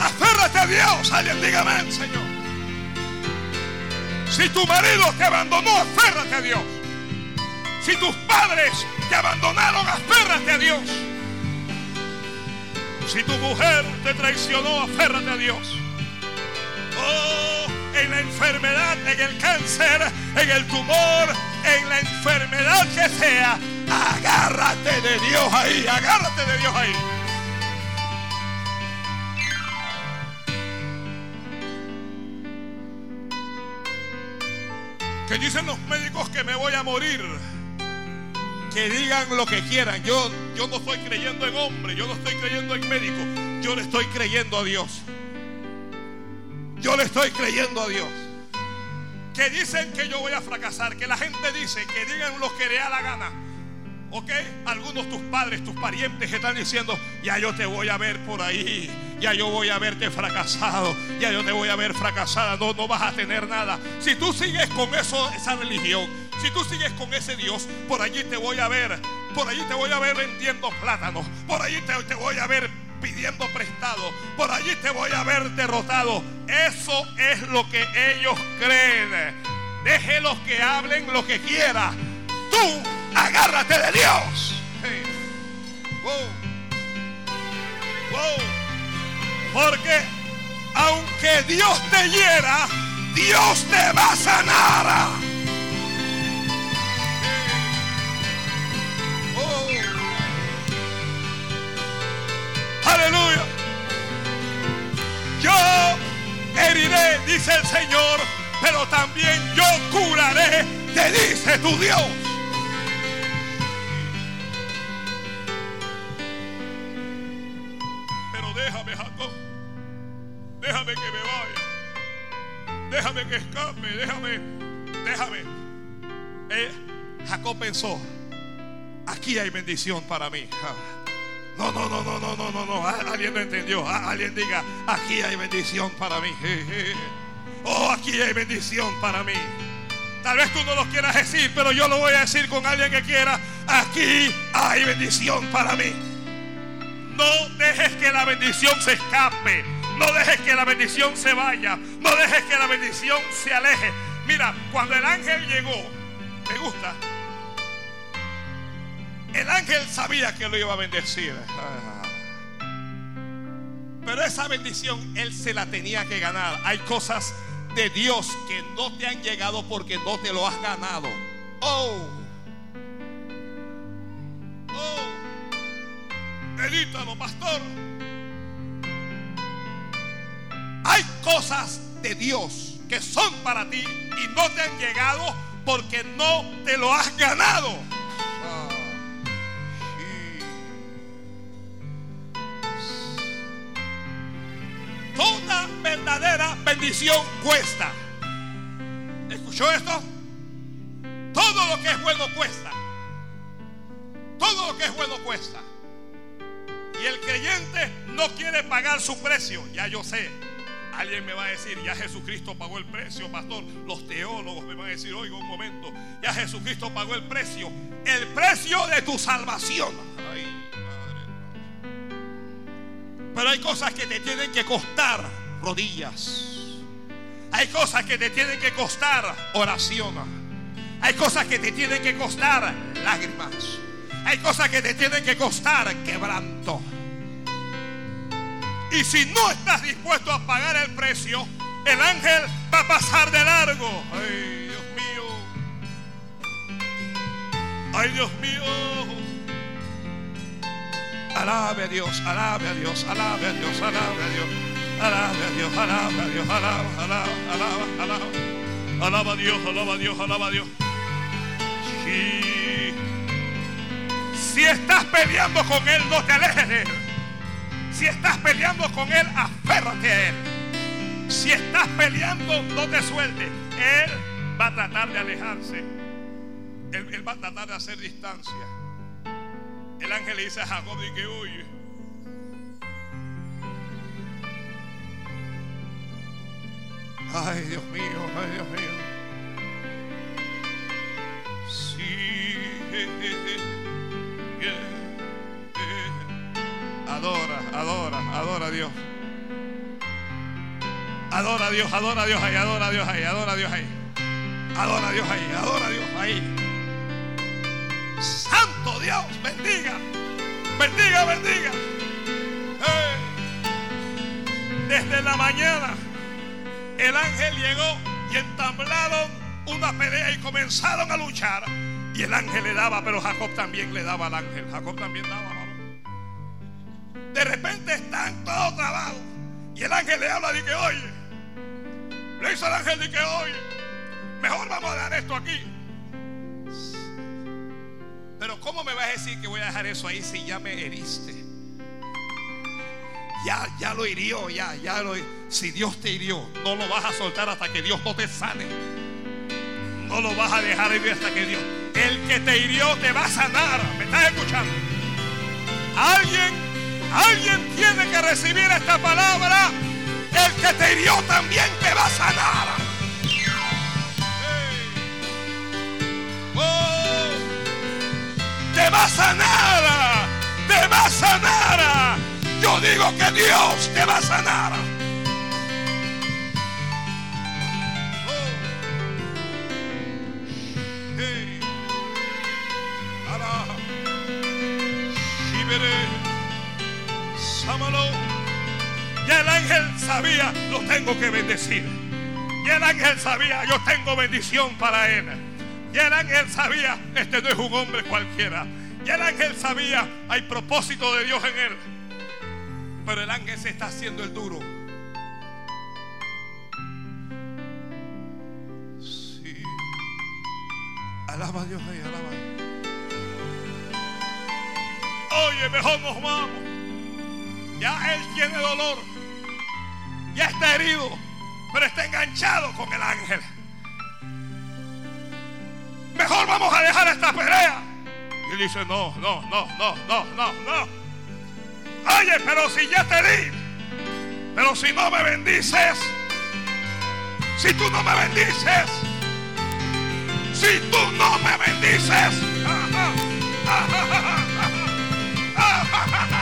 Aférrate a Dios, alguien dígame, Señor. Si tu marido te abandonó, aférrate a Dios. Si tus padres te abandonaron, aférrate a Dios. Si tu mujer te traicionó, aférrate a Dios. Oh, en la enfermedad, en el cáncer, en el tumor, en la enfermedad que sea, agárrate de Dios ahí, agárrate de Dios ahí. Que dicen los médicos que me voy a morir. Que digan lo que quieran. Yo, yo no estoy creyendo en hombre, yo no estoy creyendo en médico. Yo le estoy creyendo a Dios. Yo le estoy creyendo a Dios. Que dicen que yo voy a fracasar. Que la gente dice que digan lo que le da la gana. ¿Ok? Algunos tus padres, tus parientes están diciendo, ya yo te voy a ver por ahí, ya yo voy a verte fracasado, ya yo te voy a ver fracasada, no, no vas a tener nada. Si tú sigues con eso, esa religión, si tú sigues con ese Dios, por allí te voy a ver, por allí te voy a ver vendiendo plátanos, por allí te, te voy a ver pidiendo prestado, por allí te voy a ver derrotado. Eso es lo que ellos creen. Déjelos que hablen lo que quieran. Tú agárrate de Dios. Porque aunque Dios te hiera, Dios te va a sanar. Aleluya. Yo heriré, dice el Señor, pero también yo curaré, te dice tu Dios. Déjame que me vaya. Déjame que escape. Déjame. Déjame. Eh, Jacob pensó, aquí hay bendición para mí. No, no, no, no, no, no, no, no. Alguien no entendió. Alguien diga, aquí hay bendición para mí. Oh, aquí hay bendición para mí. Tal vez tú no lo quieras decir, pero yo lo voy a decir con alguien que quiera. Aquí hay bendición para mí. No dejes que la bendición se escape. No dejes que la bendición se vaya. No dejes que la bendición se aleje. Mira, cuando el ángel llegó, me gusta. El ángel sabía que lo iba a bendecir. Pero esa bendición él se la tenía que ganar. Hay cosas de Dios que no te han llegado porque no te lo has ganado. Oh. Oh. Medítalo, pastor. Hay cosas de Dios que son para ti y no te han llegado porque no te lo has ganado. Toda verdadera bendición cuesta. ¿Escuchó esto? Todo lo que es bueno cuesta. Todo lo que es bueno cuesta. Y el creyente no quiere pagar su precio. Ya yo sé. Alguien me va a decir, ya Jesucristo pagó el precio, pastor. Los teólogos me van a decir, oiga un momento, ya Jesucristo pagó el precio. El precio de tu salvación. Ay, Pero hay cosas que te tienen que costar rodillas. Hay cosas que te tienen que costar oración. Hay cosas que te tienen que costar lágrimas. Hay cosas que te tienen que costar quebranto. Y si no estás dispuesto a pagar el precio, el ángel va a pasar de largo. Ay, Dios mío. Ay, Dios mío. Alabe a Dios, alabe a Dios, alabe a Dios, alabe a Dios. Alabe a Dios, alabe a Dios, alaba, alaba, alaba, alaba. Alaba a Dios, alaba a Dios, alaba a Dios. Sí. Si estás peleando con Él, no te alejes. Si estás peleando con Él, aférrate a Él. Si estás peleando, no te sueltes. Él va a tratar de alejarse. él, va a tratar de hacer distancia. El ángel le dice a Jacob y que huye. Ay, Dios mío, ay, Dios mío. Sí. Adora, adora, adora a Dios. Adora a Dios, adora a Dios ahí, adora a Dios ahí, adora a Dios ahí. Adora a Dios ahí, adora a Dios ahí. Santo Dios, bendiga, bendiga, bendiga. Desde la mañana el ángel llegó y entablaron una pelea y comenzaron a luchar. Y el ángel le daba, pero Jacob también le daba al ángel. Jacob también daba, De repente están todos trabados. Y el ángel le habla y que oye. Le dice al ángel y que oye. Mejor vamos a dejar esto aquí. Pero ¿cómo me vas a decir que voy a dejar eso ahí si ya me heriste? Ya, ya lo hirió, ya, ya lo Si Dios te hirió, no lo vas a soltar hasta que Dios no te sane. No lo vas a dejar ir hasta que Dios. El que te hirió te va a sanar. ¿Me estás escuchando? Alguien, alguien tiene que recibir esta palabra. El que te hirió también te va a sanar. Oh. Te va a sanar. Te va a sanar. Yo digo que Dios te va a sanar. Y el ángel sabía, lo tengo que bendecir. Y el ángel sabía, yo tengo bendición para él. Y el ángel sabía, este no es un hombre cualquiera. Y el ángel sabía, hay propósito de Dios en él. Pero el ángel se está haciendo el duro. Sí. Alaba a Dios ahí, alaba. Oye, mejor nos vamos. Ya él tiene dolor ya está herido, pero está enganchado con el ángel. Mejor vamos a dejar esta pelea. Y dice, no, no, no, no, no, no, no. Oye, pero si ya te di, pero si no me bendices, si tú no me bendices, si tú no me bendices,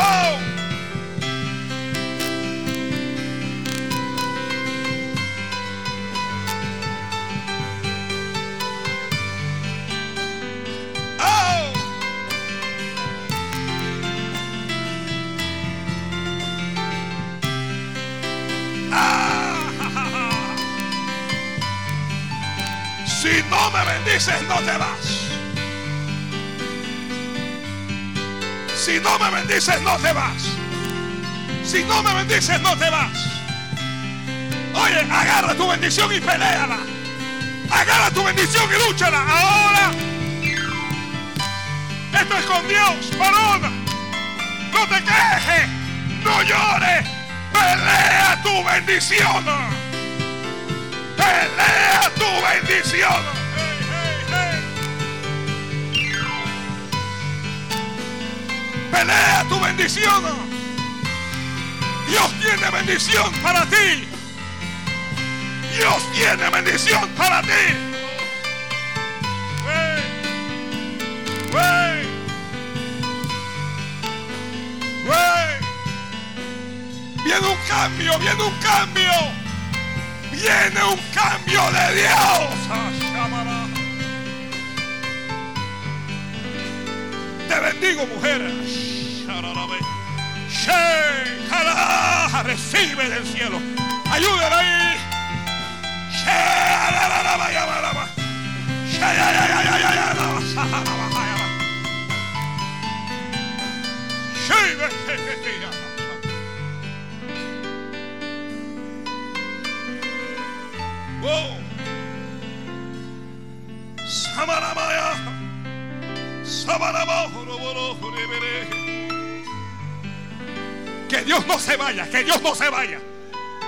oh! Me bendices, no te vas. Si no me bendices, no te vas. Si no me bendices, no te vas. Oye, agarra tu bendición y peleala. Agarra tu bendición y lúchala. Ahora. Esto es con Dios, varón. No te quejes. No llores. Pelea tu bendición. Pelea tu bendición. Pelea tu bendición. Dios tiene bendición para ti. Dios tiene bendición para ti. Viene un cambio, viene un cambio. Viene un cambio de Dios. Te bendigo, mujer. Recibe del cielo. Ayúdala ahí. Wow. Samaramaya. Que Dios no se vaya, que Dios no se vaya.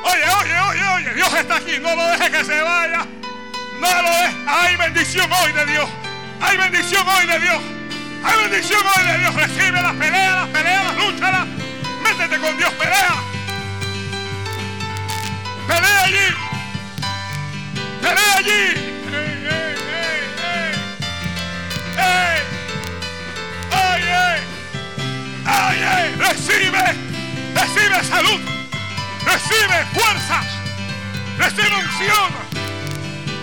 Oye, oye, oye, oye, Dios está aquí, no lo deje que se vaya. No lo deje. Hay bendición hoy de Dios. Hay bendición hoy de Dios. Hay bendición hoy de Dios. Recibe las peleas, las peleas, las luchas. Métete con Dios, pelea. Pelea allí. Pelea allí. Recibe. Recibe salud. Recibe fuerzas. Recibe unción.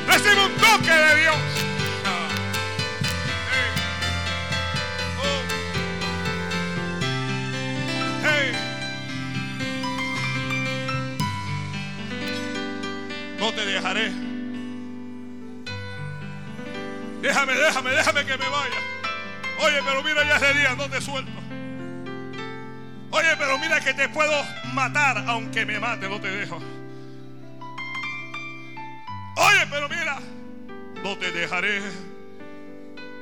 Recibe un toque de Dios. No te dejaré. Déjame, déjame, déjame que me vaya. Oye, pero mira, ya es de día, no te suelto. Oye, pero mira que te puedo matar, aunque me mate, no te dejo. Oye, pero mira, no te dejaré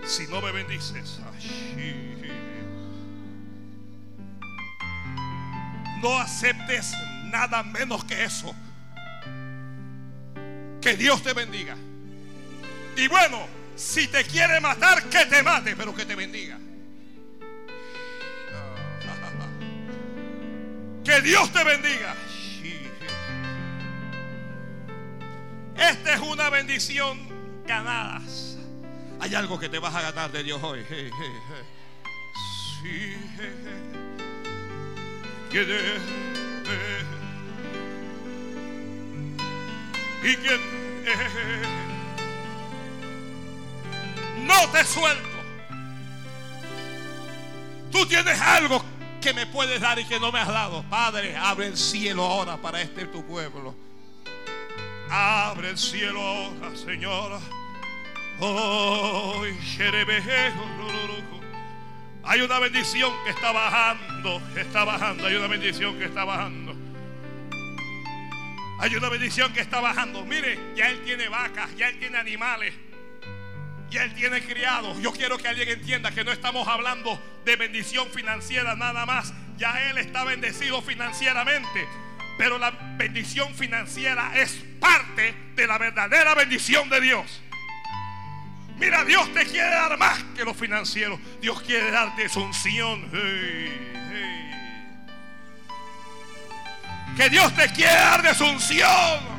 si no me bendices. No aceptes nada menos que eso. Que Dios te bendiga. Y bueno, si te quiere matar, que te mate, pero que te bendiga. Que Dios te bendiga. Esta es una bendición ganada. Hay algo que te vas a ganar de Dios hoy. Sí. Que y que no te suelto. Tú tienes algo que me puedes dar y que no me has dado. Padre, abre el cielo ahora para este tu pueblo. Abre el cielo ahora, Señor. Oh, hay una bendición que está bajando, está bajando, hay una bendición que está bajando. Hay una bendición que está bajando. Mire, ya él tiene vacas, ya él tiene animales, ya él tiene criados. Yo quiero que alguien entienda que no estamos hablando de bendición financiera nada más. Ya él está bendecido financieramente. Pero la bendición financiera es parte de la verdadera bendición de Dios. Mira, Dios te quiere dar más que lo financiero. Dios quiere darte su. Que Dios te quiere dar de su unción.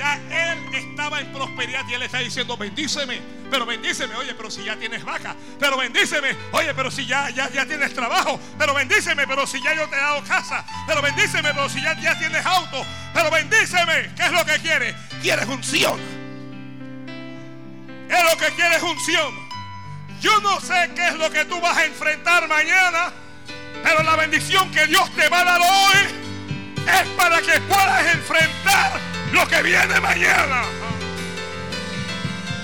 Ya Él estaba en prosperidad y Él está diciendo, bendíceme, pero bendíceme, oye, pero si ya tienes vaca, pero bendíceme, oye, pero si ya, ya, ya tienes trabajo, pero bendíceme, pero si ya yo te he dado casa, pero bendíceme, pero si ya, ya tienes auto, pero bendíceme, ¿qué es lo que quieres? Quieres unción. Es lo que quieres unción. Yo no sé qué es lo que tú vas a enfrentar mañana, pero la bendición que Dios te va a dar hoy es para que puedas enfrentar lo que viene mañana.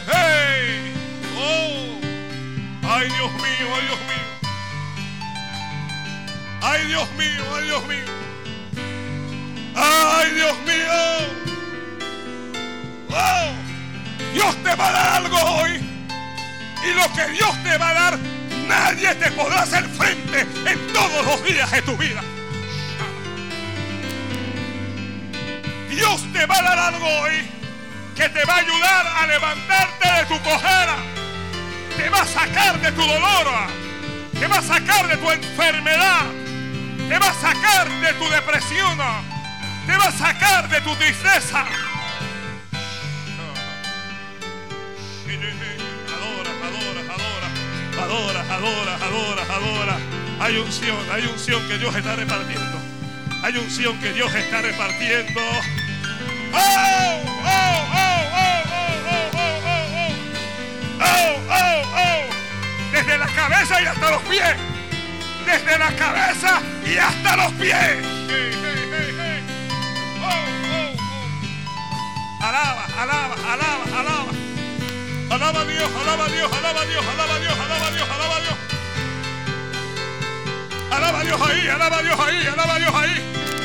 ¡Hey! ¡Oh! ¡Ay, Dios mío! ¡Ay, Dios mío! ¡Ay, Dios mío! ¡Ay, Dios mío! ¡Ay, Dios mío! ¡Oh! Dios te va a dar algo hoy. Y lo que Dios te va a dar, nadie te podrá hacer frente en todos los días de tu vida. Dios te va a dar algo hoy que te va a ayudar a levantarte de tu cojera. Te va a sacar de tu dolor. Te va a sacar de tu enfermedad. Te va a sacar de tu depresión. Te va a sacar de tu tristeza. Adora, adora, adora. Adora, adora, adora, adora. Hay unción, hay unción que Dios está repartiendo. Hay unción que Dios está repartiendo. Desde la cabeza y hasta los pies. Desde la cabeza y hasta los pies. ¡Oh! ¡Oh! ¡Oh! Alaba, alaba, alaba, alaba. Alaba a Dios, alaba a Dios, alaba a Dios, alaba a Dios, alaba a Dios. alaba a Dios. Alaba a Dios ahí, alaba a Dios ahí, alaba a Dios ahí.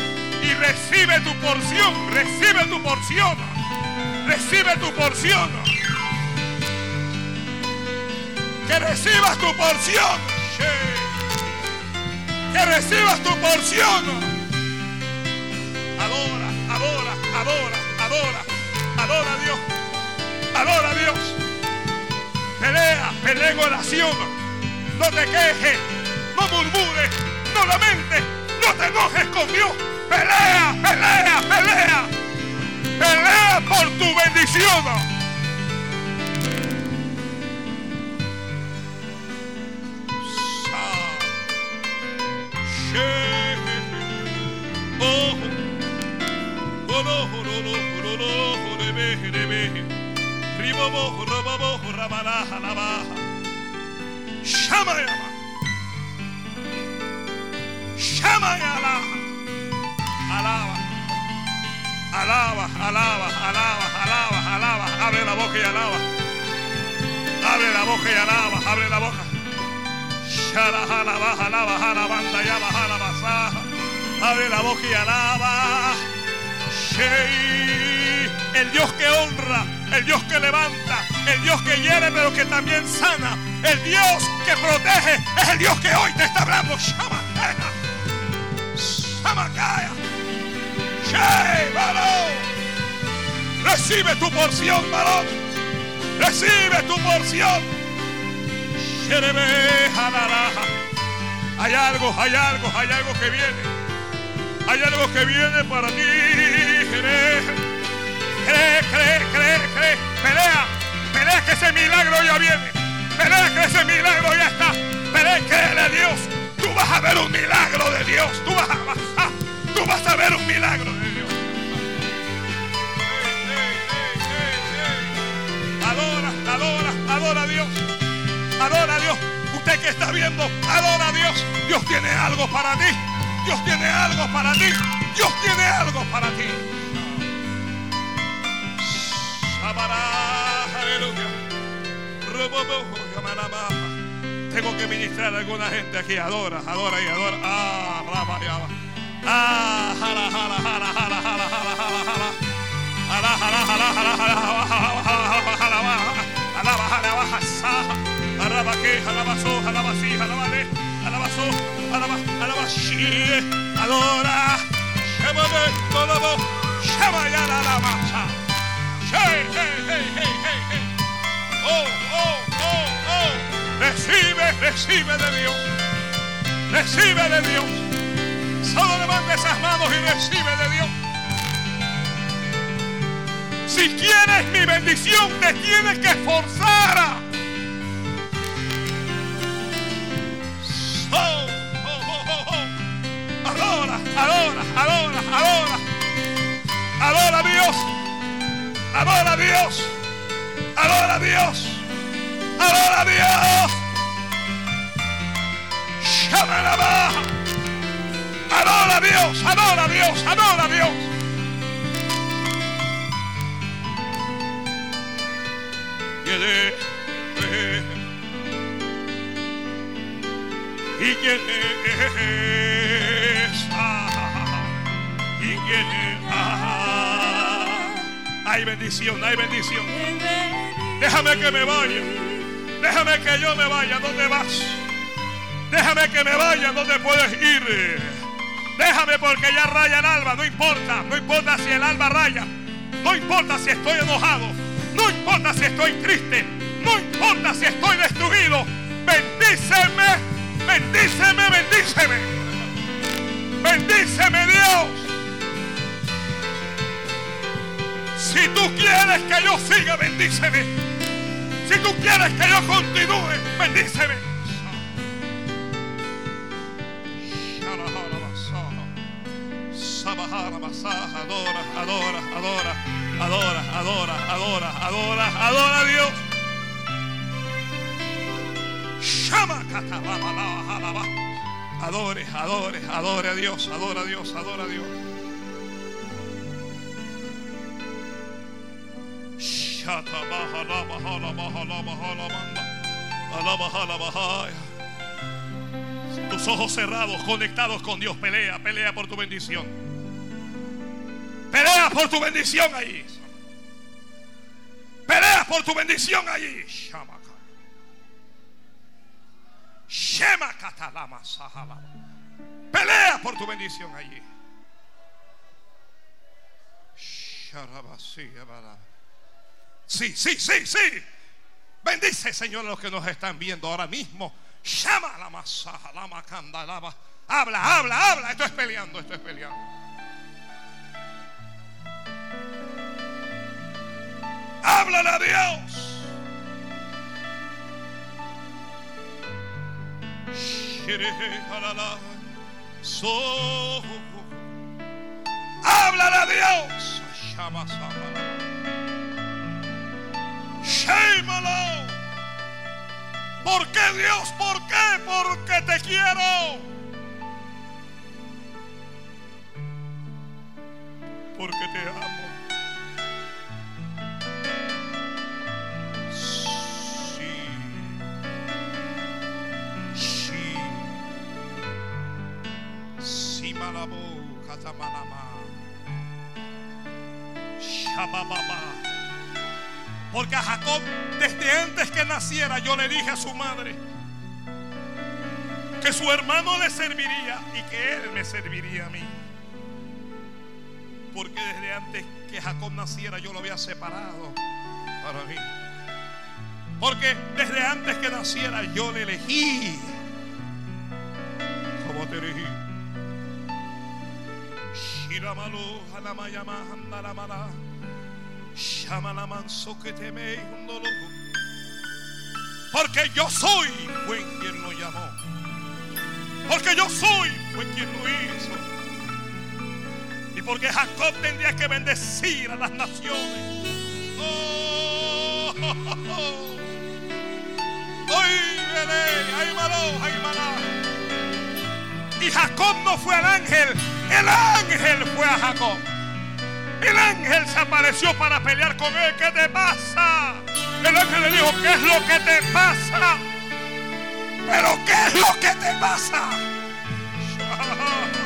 Recibe tu porción, recibe tu porción. Recibe tu porción. Que recibas tu porción. Que recibas tu porción. Adora, adora, adora, adora. Adora a Dios. Adora a Dios. Pelea, pelea en oración. No te quejes, no murmures, no lamentes, no te enojes con Dios. Pelea, pelea, pelea. Pelea por tu bendición. Shamayama. Shamayala. Alaba. Alaba, alaba, alaba, alaba, alaba. Abre la boca y alaba. Abre la boca y alaba. Abre la boca. Shala, alaba, alaba, alabanda, yaba, alaba, Abre la boca y alaba. Shei. El Dios que honra, el Dios que levanta, el Dios que hiere pero que también sana, el Dios que protege, es el Dios que hoy te está hablando. Shamakaya, Recibe tu porción, varón. Recibe tu porción. Hay algo, hay algo, hay algo que viene. Hay algo que viene para ti. Cree, cree, cree, cree. Pelea, pelea que ese milagro ya viene. Pelea que ese milagro ya está. Pelea, créele a Dios. Tú vas a ver un milagro de Dios. Tú vas a, tú vas a ver un milagro de Dios. Adora, adora, adora a Dios. Adora a Dios. Usted que está viendo, adora a Dios. Dios tiene algo para ti. Dios tiene algo para ti. Dios tiene algo para ti. Tengo que ministrar a alguna gente aquí. Adora, adora y adora. Ah, Ah, jala, jala, jala, jala, jala, jala. Oh, oh, oh, oh. Recibe de Dios. Recibe de Dios. Solo levanta esas manos y recibe de Dios. Si quieres mi bendición, te tienes que esforzar. Oh, oh, oh, oh, Adora, adora, adora, adora. Adora a Dios. Adora a Dios. Adora a Dios. Adora a Dios. Llama la baja. Adora a Dios. Adora Dios. Adora a Dios. ¿Y quién es? ¿Y quién es? Hay bendición, hay bendición. Déjame que me vaya. Déjame que yo me vaya. ¿Dónde vas? Déjame que me vaya. ¿Dónde puedes ir? Déjame porque ya raya el alba. No importa. No importa si el alba raya. No importa si estoy enojado. No importa si estoy triste. No importa si estoy destruido. Bendíceme. Bendíceme. Bendíceme. Bendíceme Dios. Si tú quieres que yo siga, bendíceme. Si tú quieres que yo continúe, bendíceme. Adora, adora, adora, adora, adora, adora, adora, adora a Dios. Adore, adore, adore a Dios, adora a Dios, adora a Dios. Tus ojos cerrados, conectados con Dios. Pelea, pelea por tu bendición. Pelea por tu bendición ahí. Pelea por tu bendición allí. Pelea por tu bendición allí. Sí, sí, sí, sí. Bendice, Señor, a los que nos están viendo ahora mismo. Llama la masa, la. Habla, habla, habla. Esto es peleando, esto es peleando. Háblale a Dios. Háblale a Dios. Shémalo. ¿Por qué Dios? ¿Por qué? Porque te quiero. Porque te amo. Porque a Jacob, desde antes que naciera, yo le dije a su madre que su hermano le serviría y que él me serviría a mí. Porque desde antes que Jacob naciera, yo lo había separado para mí. Porque desde antes que naciera, yo le elegí. Como te elegí. Shiramalo, hanamayama, handaramala. Shamalamanso que teme un dolor. Porque yo soy, fue quien lo llamó. Porque yo soy, fue quien lo hizo. Y porque Jacob tendría que bendecir a las naciones. Oh, oh, oh. Y Jacob no fue al ángel, el ángel fue a Jacob. El ángel se apareció para pelear con él. ¿Qué te pasa? El ángel le dijo, ¿qué es lo que te pasa? Pero ¿qué es lo que te pasa?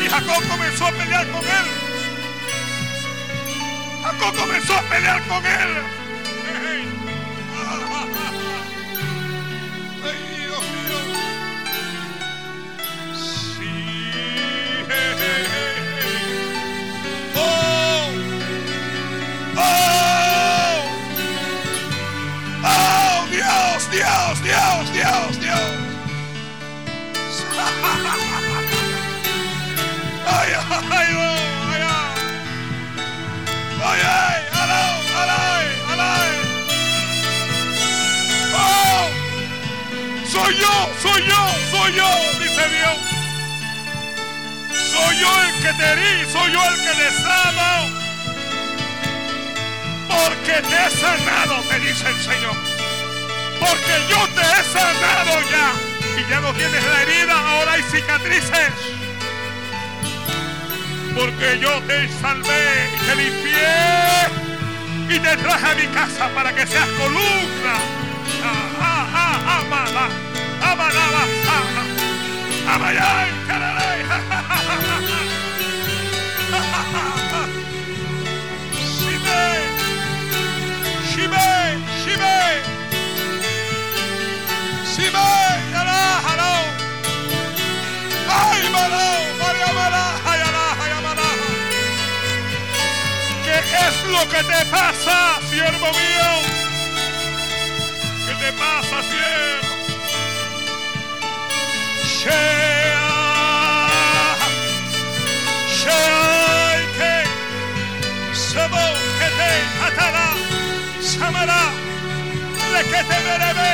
Y Jacob comenzó a pelear con él. Jacob comenzó a pelear con él. Soy yo, soy yo, soy yo, dice Dios. Soy yo el que te herí, soy yo el que te sano. Porque te he sanado, te dice el Señor. Porque yo te he sanado ya. Y ya no tienes la herida, ahora hay cicatrices. Porque yo te salvé te limpié. Y te traje a mi casa para que seas columna. Shime, shime, shime. Lo que te pasa, siervo mío? ¿Qué te pasa, siervo? Shea, shea, que, sabo, que te, atala, samara, le que te merebe.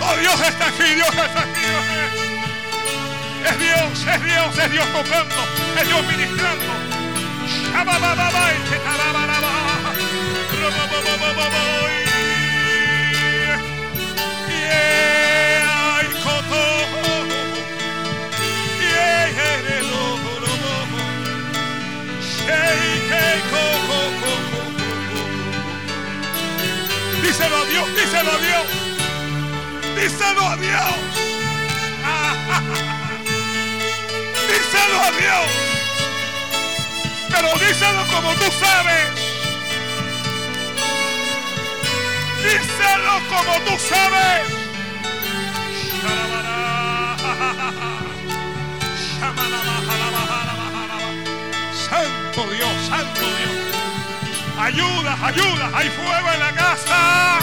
Oh, Dios está aquí, Dios está aquí, Dios es. Es Dios, es Dios, es Dios tocando, es Dios ministrando. Díselo a Dios, díselo a Dios. Díselo a Dios. Díselo a Dios. Pero díselo como tú sabes. Díselo como tú sabes. Santo Dios, Santo Dios. Ayuda, ayuda. Hay fuego en la casa.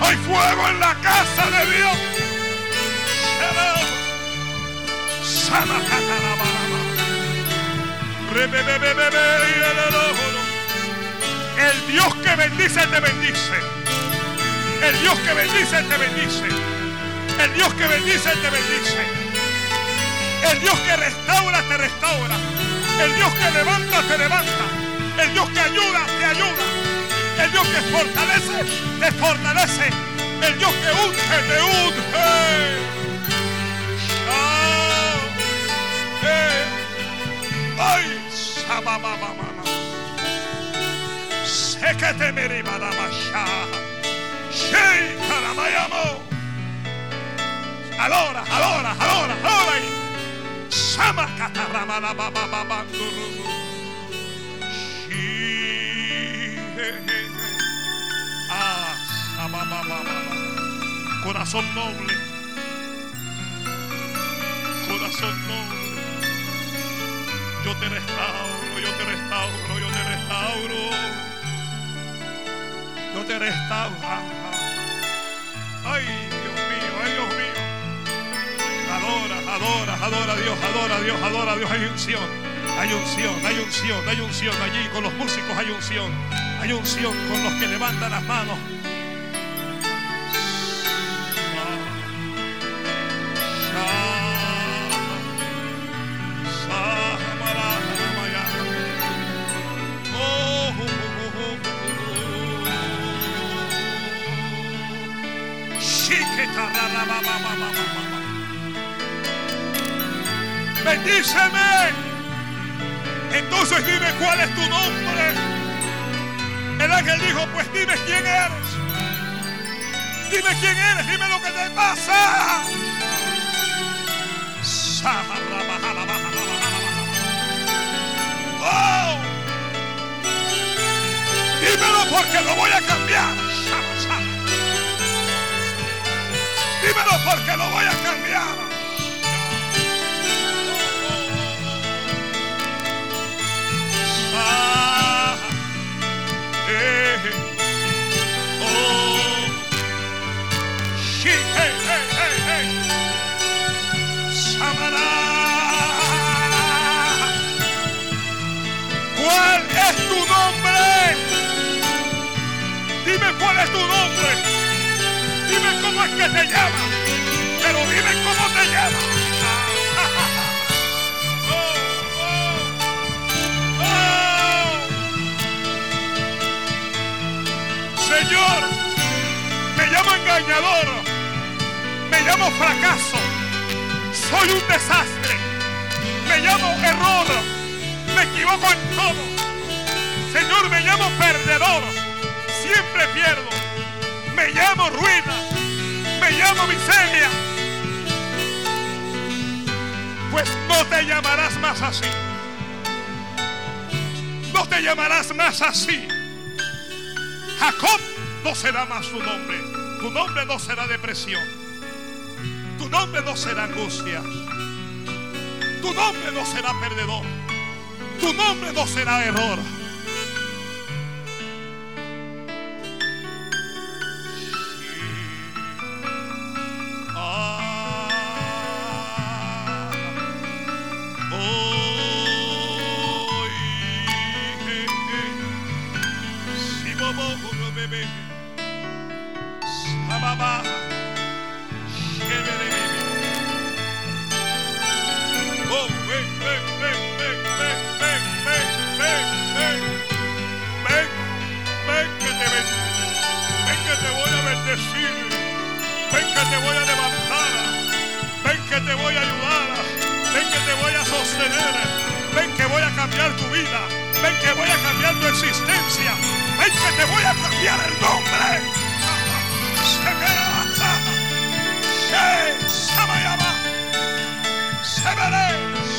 Hay fuego en la casa de Dios. El Dios que bendice te bendice. El Dios que bendice te bendice. El Dios que bendice te bendice. El Dios que restaura te restaura. El Dios que levanta te levanta. El Dios que ayuda te ayuda. El Dios que fortalece te fortalece. El Dios que unge te unge. Eh. Ay, Sekete merimadabasha. Shei karamayamo. Alora, alora, alora, alora. Sama kataramana baba baba nduru. Ah, sama baba baba. Corazón noble. Corazón noble. Yo te restauro, yo te restauro, yo te restauro. Yo te restauro. Ay, Dios mío, ay, Dios mío. Adora, adora, adora a Dios, adora a Dios, adora a Dios. Hay unción, hay unción, hay unción, hay unción. Allí con los músicos hay unción. Hay unción con los que levantan las manos. Entonces dime cuál es tu nombre. El ángel dijo, pues dime quién eres. Dime quién eres, dime lo que te pasa. Oh. Dímelo porque lo voy a cambiar. Dímelo porque lo voy a cambiar. Que te llamas. Pero dime cómo te llamas. Señor, me llamo engañador. Me llamo fracaso. Soy un desastre. Me llamo error. Me equivoco en todo. Señor, me llamo perdedor. Siempre pierdo. Me llamo ruina. Me llamo miseria. Pues no te llamarás más así. No te llamarás más así. Jacob no será más tu nombre. Tu nombre no será depresión. Tu nombre no será angustia. Tu nombre no será perdedor. Tu nombre no será error. Ah, bendecir. Ven que te voy a levantar. Ven que te voy a ayudar. Ven que te voy a sostener. Ven que voy a cambiar tu vida. Ven que voy a cambiar tu existencia. Ven que te voy a cambiar el nombre. Se queda. Se sabayaba. Se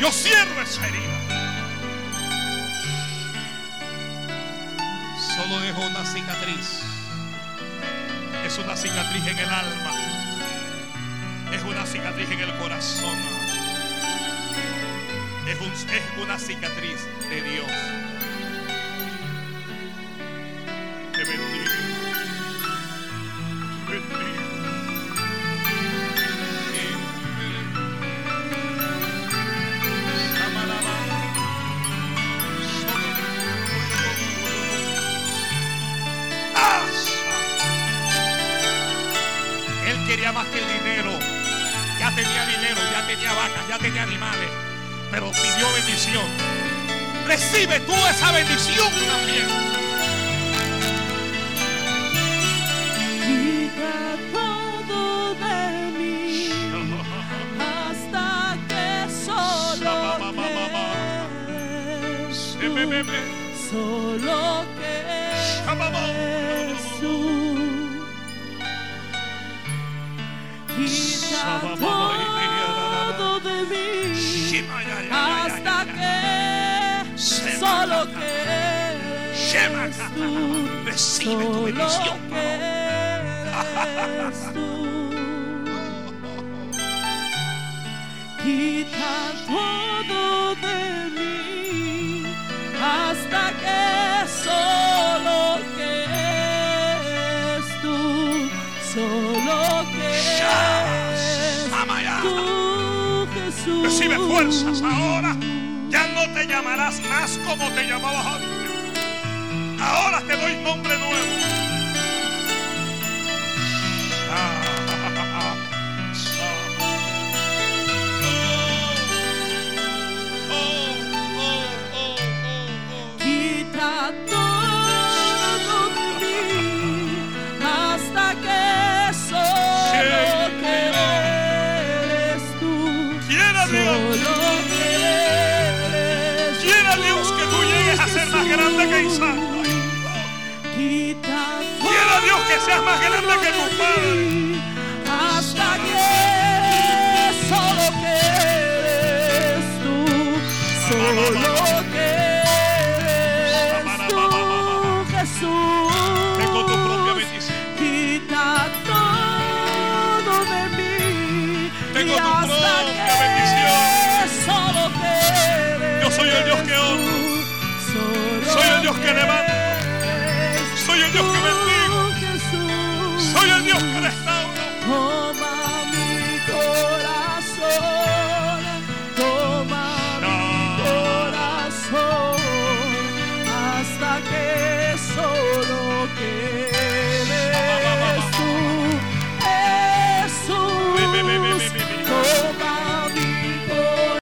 Yo cierro esa herida. Solo dejo una cicatriz. Es una cicatriz en el alma. Es una cicatriz en el corazón. Es, es una cicatriz de Dios. Recibe tú esa bendición también. Que solo quedes tú. Quita todo Recibe tu bendición. Quita todo de mí hasta que solo quedes tú. Solo quedes Amaya. tú, Jesús. Recibe fuerzas ahora. Ya no te llamarás más como te llamabas antes. Ahora te doy nombre nuevo. Quita todo que seas más grande que tu padre. Hasta que solo quedes tú, solo quedes tú, Jesús. Ven con tu propia bendición. Quita todo de mí. Tengo tu propia bendición. Solo quedes Yo soy el Dios que honro. Soy el Dios que quedes Soy el Dios que bendigo.